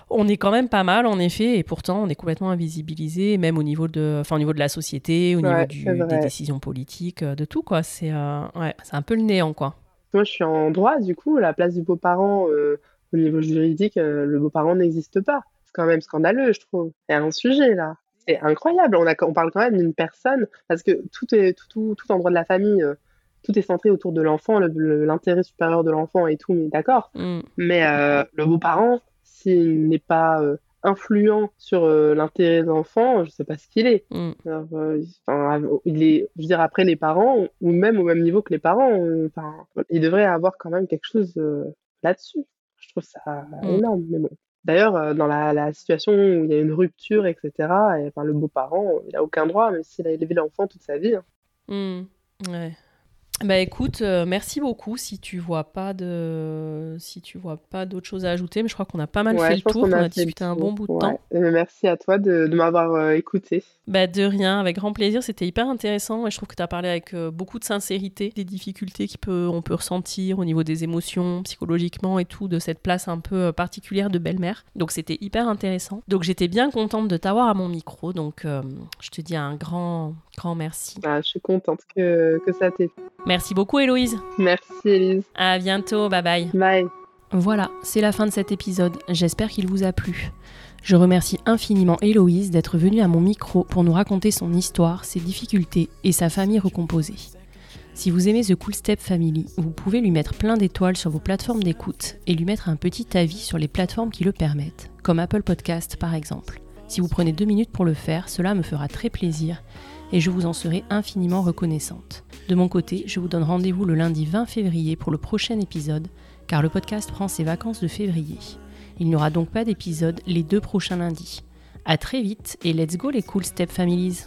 Speaker 3: on est quand même pas mal en effet, et pourtant on est complètement invisibilisé, même au niveau de, enfin, au niveau de la société, au niveau des décisions politiques, euh, de tout quoi. C'est ouais, c'est un peu le néant quoi.
Speaker 2: Moi, je suis en droit, du coup, la place du beau-parent au niveau juridique, euh, le beau-parent n'existe pas. C'est quand même scandaleux, je trouve. A un sujet là. C'est incroyable. On, a, on parle quand même d'une personne, parce que tout, est, tout, tout, en droit de la famille, euh, tout est centré autour de l'enfant, l'intérêt supérieur de l'enfant et tout, mais d'accord. Mm. Mais euh, le beau-parent, s'il n'est pas influent sur l'intérêt de l'enfant, je sais pas ce qu'il est. Mm. il est, je veux dire, après les parents, ou même au même niveau que les parents, il devrait avoir quand même quelque chose là-dessus trouve ça mmh. énorme, mais bon. D'ailleurs, euh, dans la, situation où il y a une rupture, etc., et, le beau-parent, il n'a aucun droit, même s'il a élevé l'enfant toute sa vie. Hein.
Speaker 3: Mmh. Ouais. Bah écoute, euh, merci beaucoup. Si tu vois pas de, si tu vois pas d'autres choses à ajouter, mais je crois qu'on a pas mal fait le tour. On a, discuté un bon bout de temps.
Speaker 2: merci à toi de, m'avoir euh, écouté.
Speaker 3: Bah de rien, avec grand plaisir. C'était hyper intéressant et je trouve que tu as parlé avec euh, beaucoup de sincérité des difficultés qu'on peut ressentir au niveau des émotions, psychologiquement et tout, de cette place un peu particulière de belle-mère. Donc c'était hyper intéressant. Donc j'étais bien contente de t'avoir à mon micro. Donc je te dis un grand, grand merci.
Speaker 2: Bah, je suis contente que, que ça t'ait
Speaker 3: Merci beaucoup Héloïse.
Speaker 2: Merci Élise.
Speaker 3: À bientôt, bye bye.
Speaker 2: Bye.
Speaker 3: Voilà, c'est la fin de cet épisode. J'espère qu'il vous a plu. Je remercie infiniment Héloïse d'être venue à mon micro pour nous raconter son histoire, ses difficultés et sa famille recomposée. Si vous aimez The Cool Step Family, vous pouvez lui mettre plein d'étoiles sur vos plateformes d'écoute et lui mettre un petit avis sur les plateformes qui le permettent, comme Apple Podcast par exemple. Si vous prenez deux minutes pour le faire, cela me fera très plaisir et je vous en serai infiniment reconnaissante. De mon côté, je vous donne rendez-vous le lundi 20 février pour le prochain épisode, car le podcast prend ses vacances de février. Il n'y aura donc pas d'épisode les deux prochains lundis. A très vite et let's go les cool step families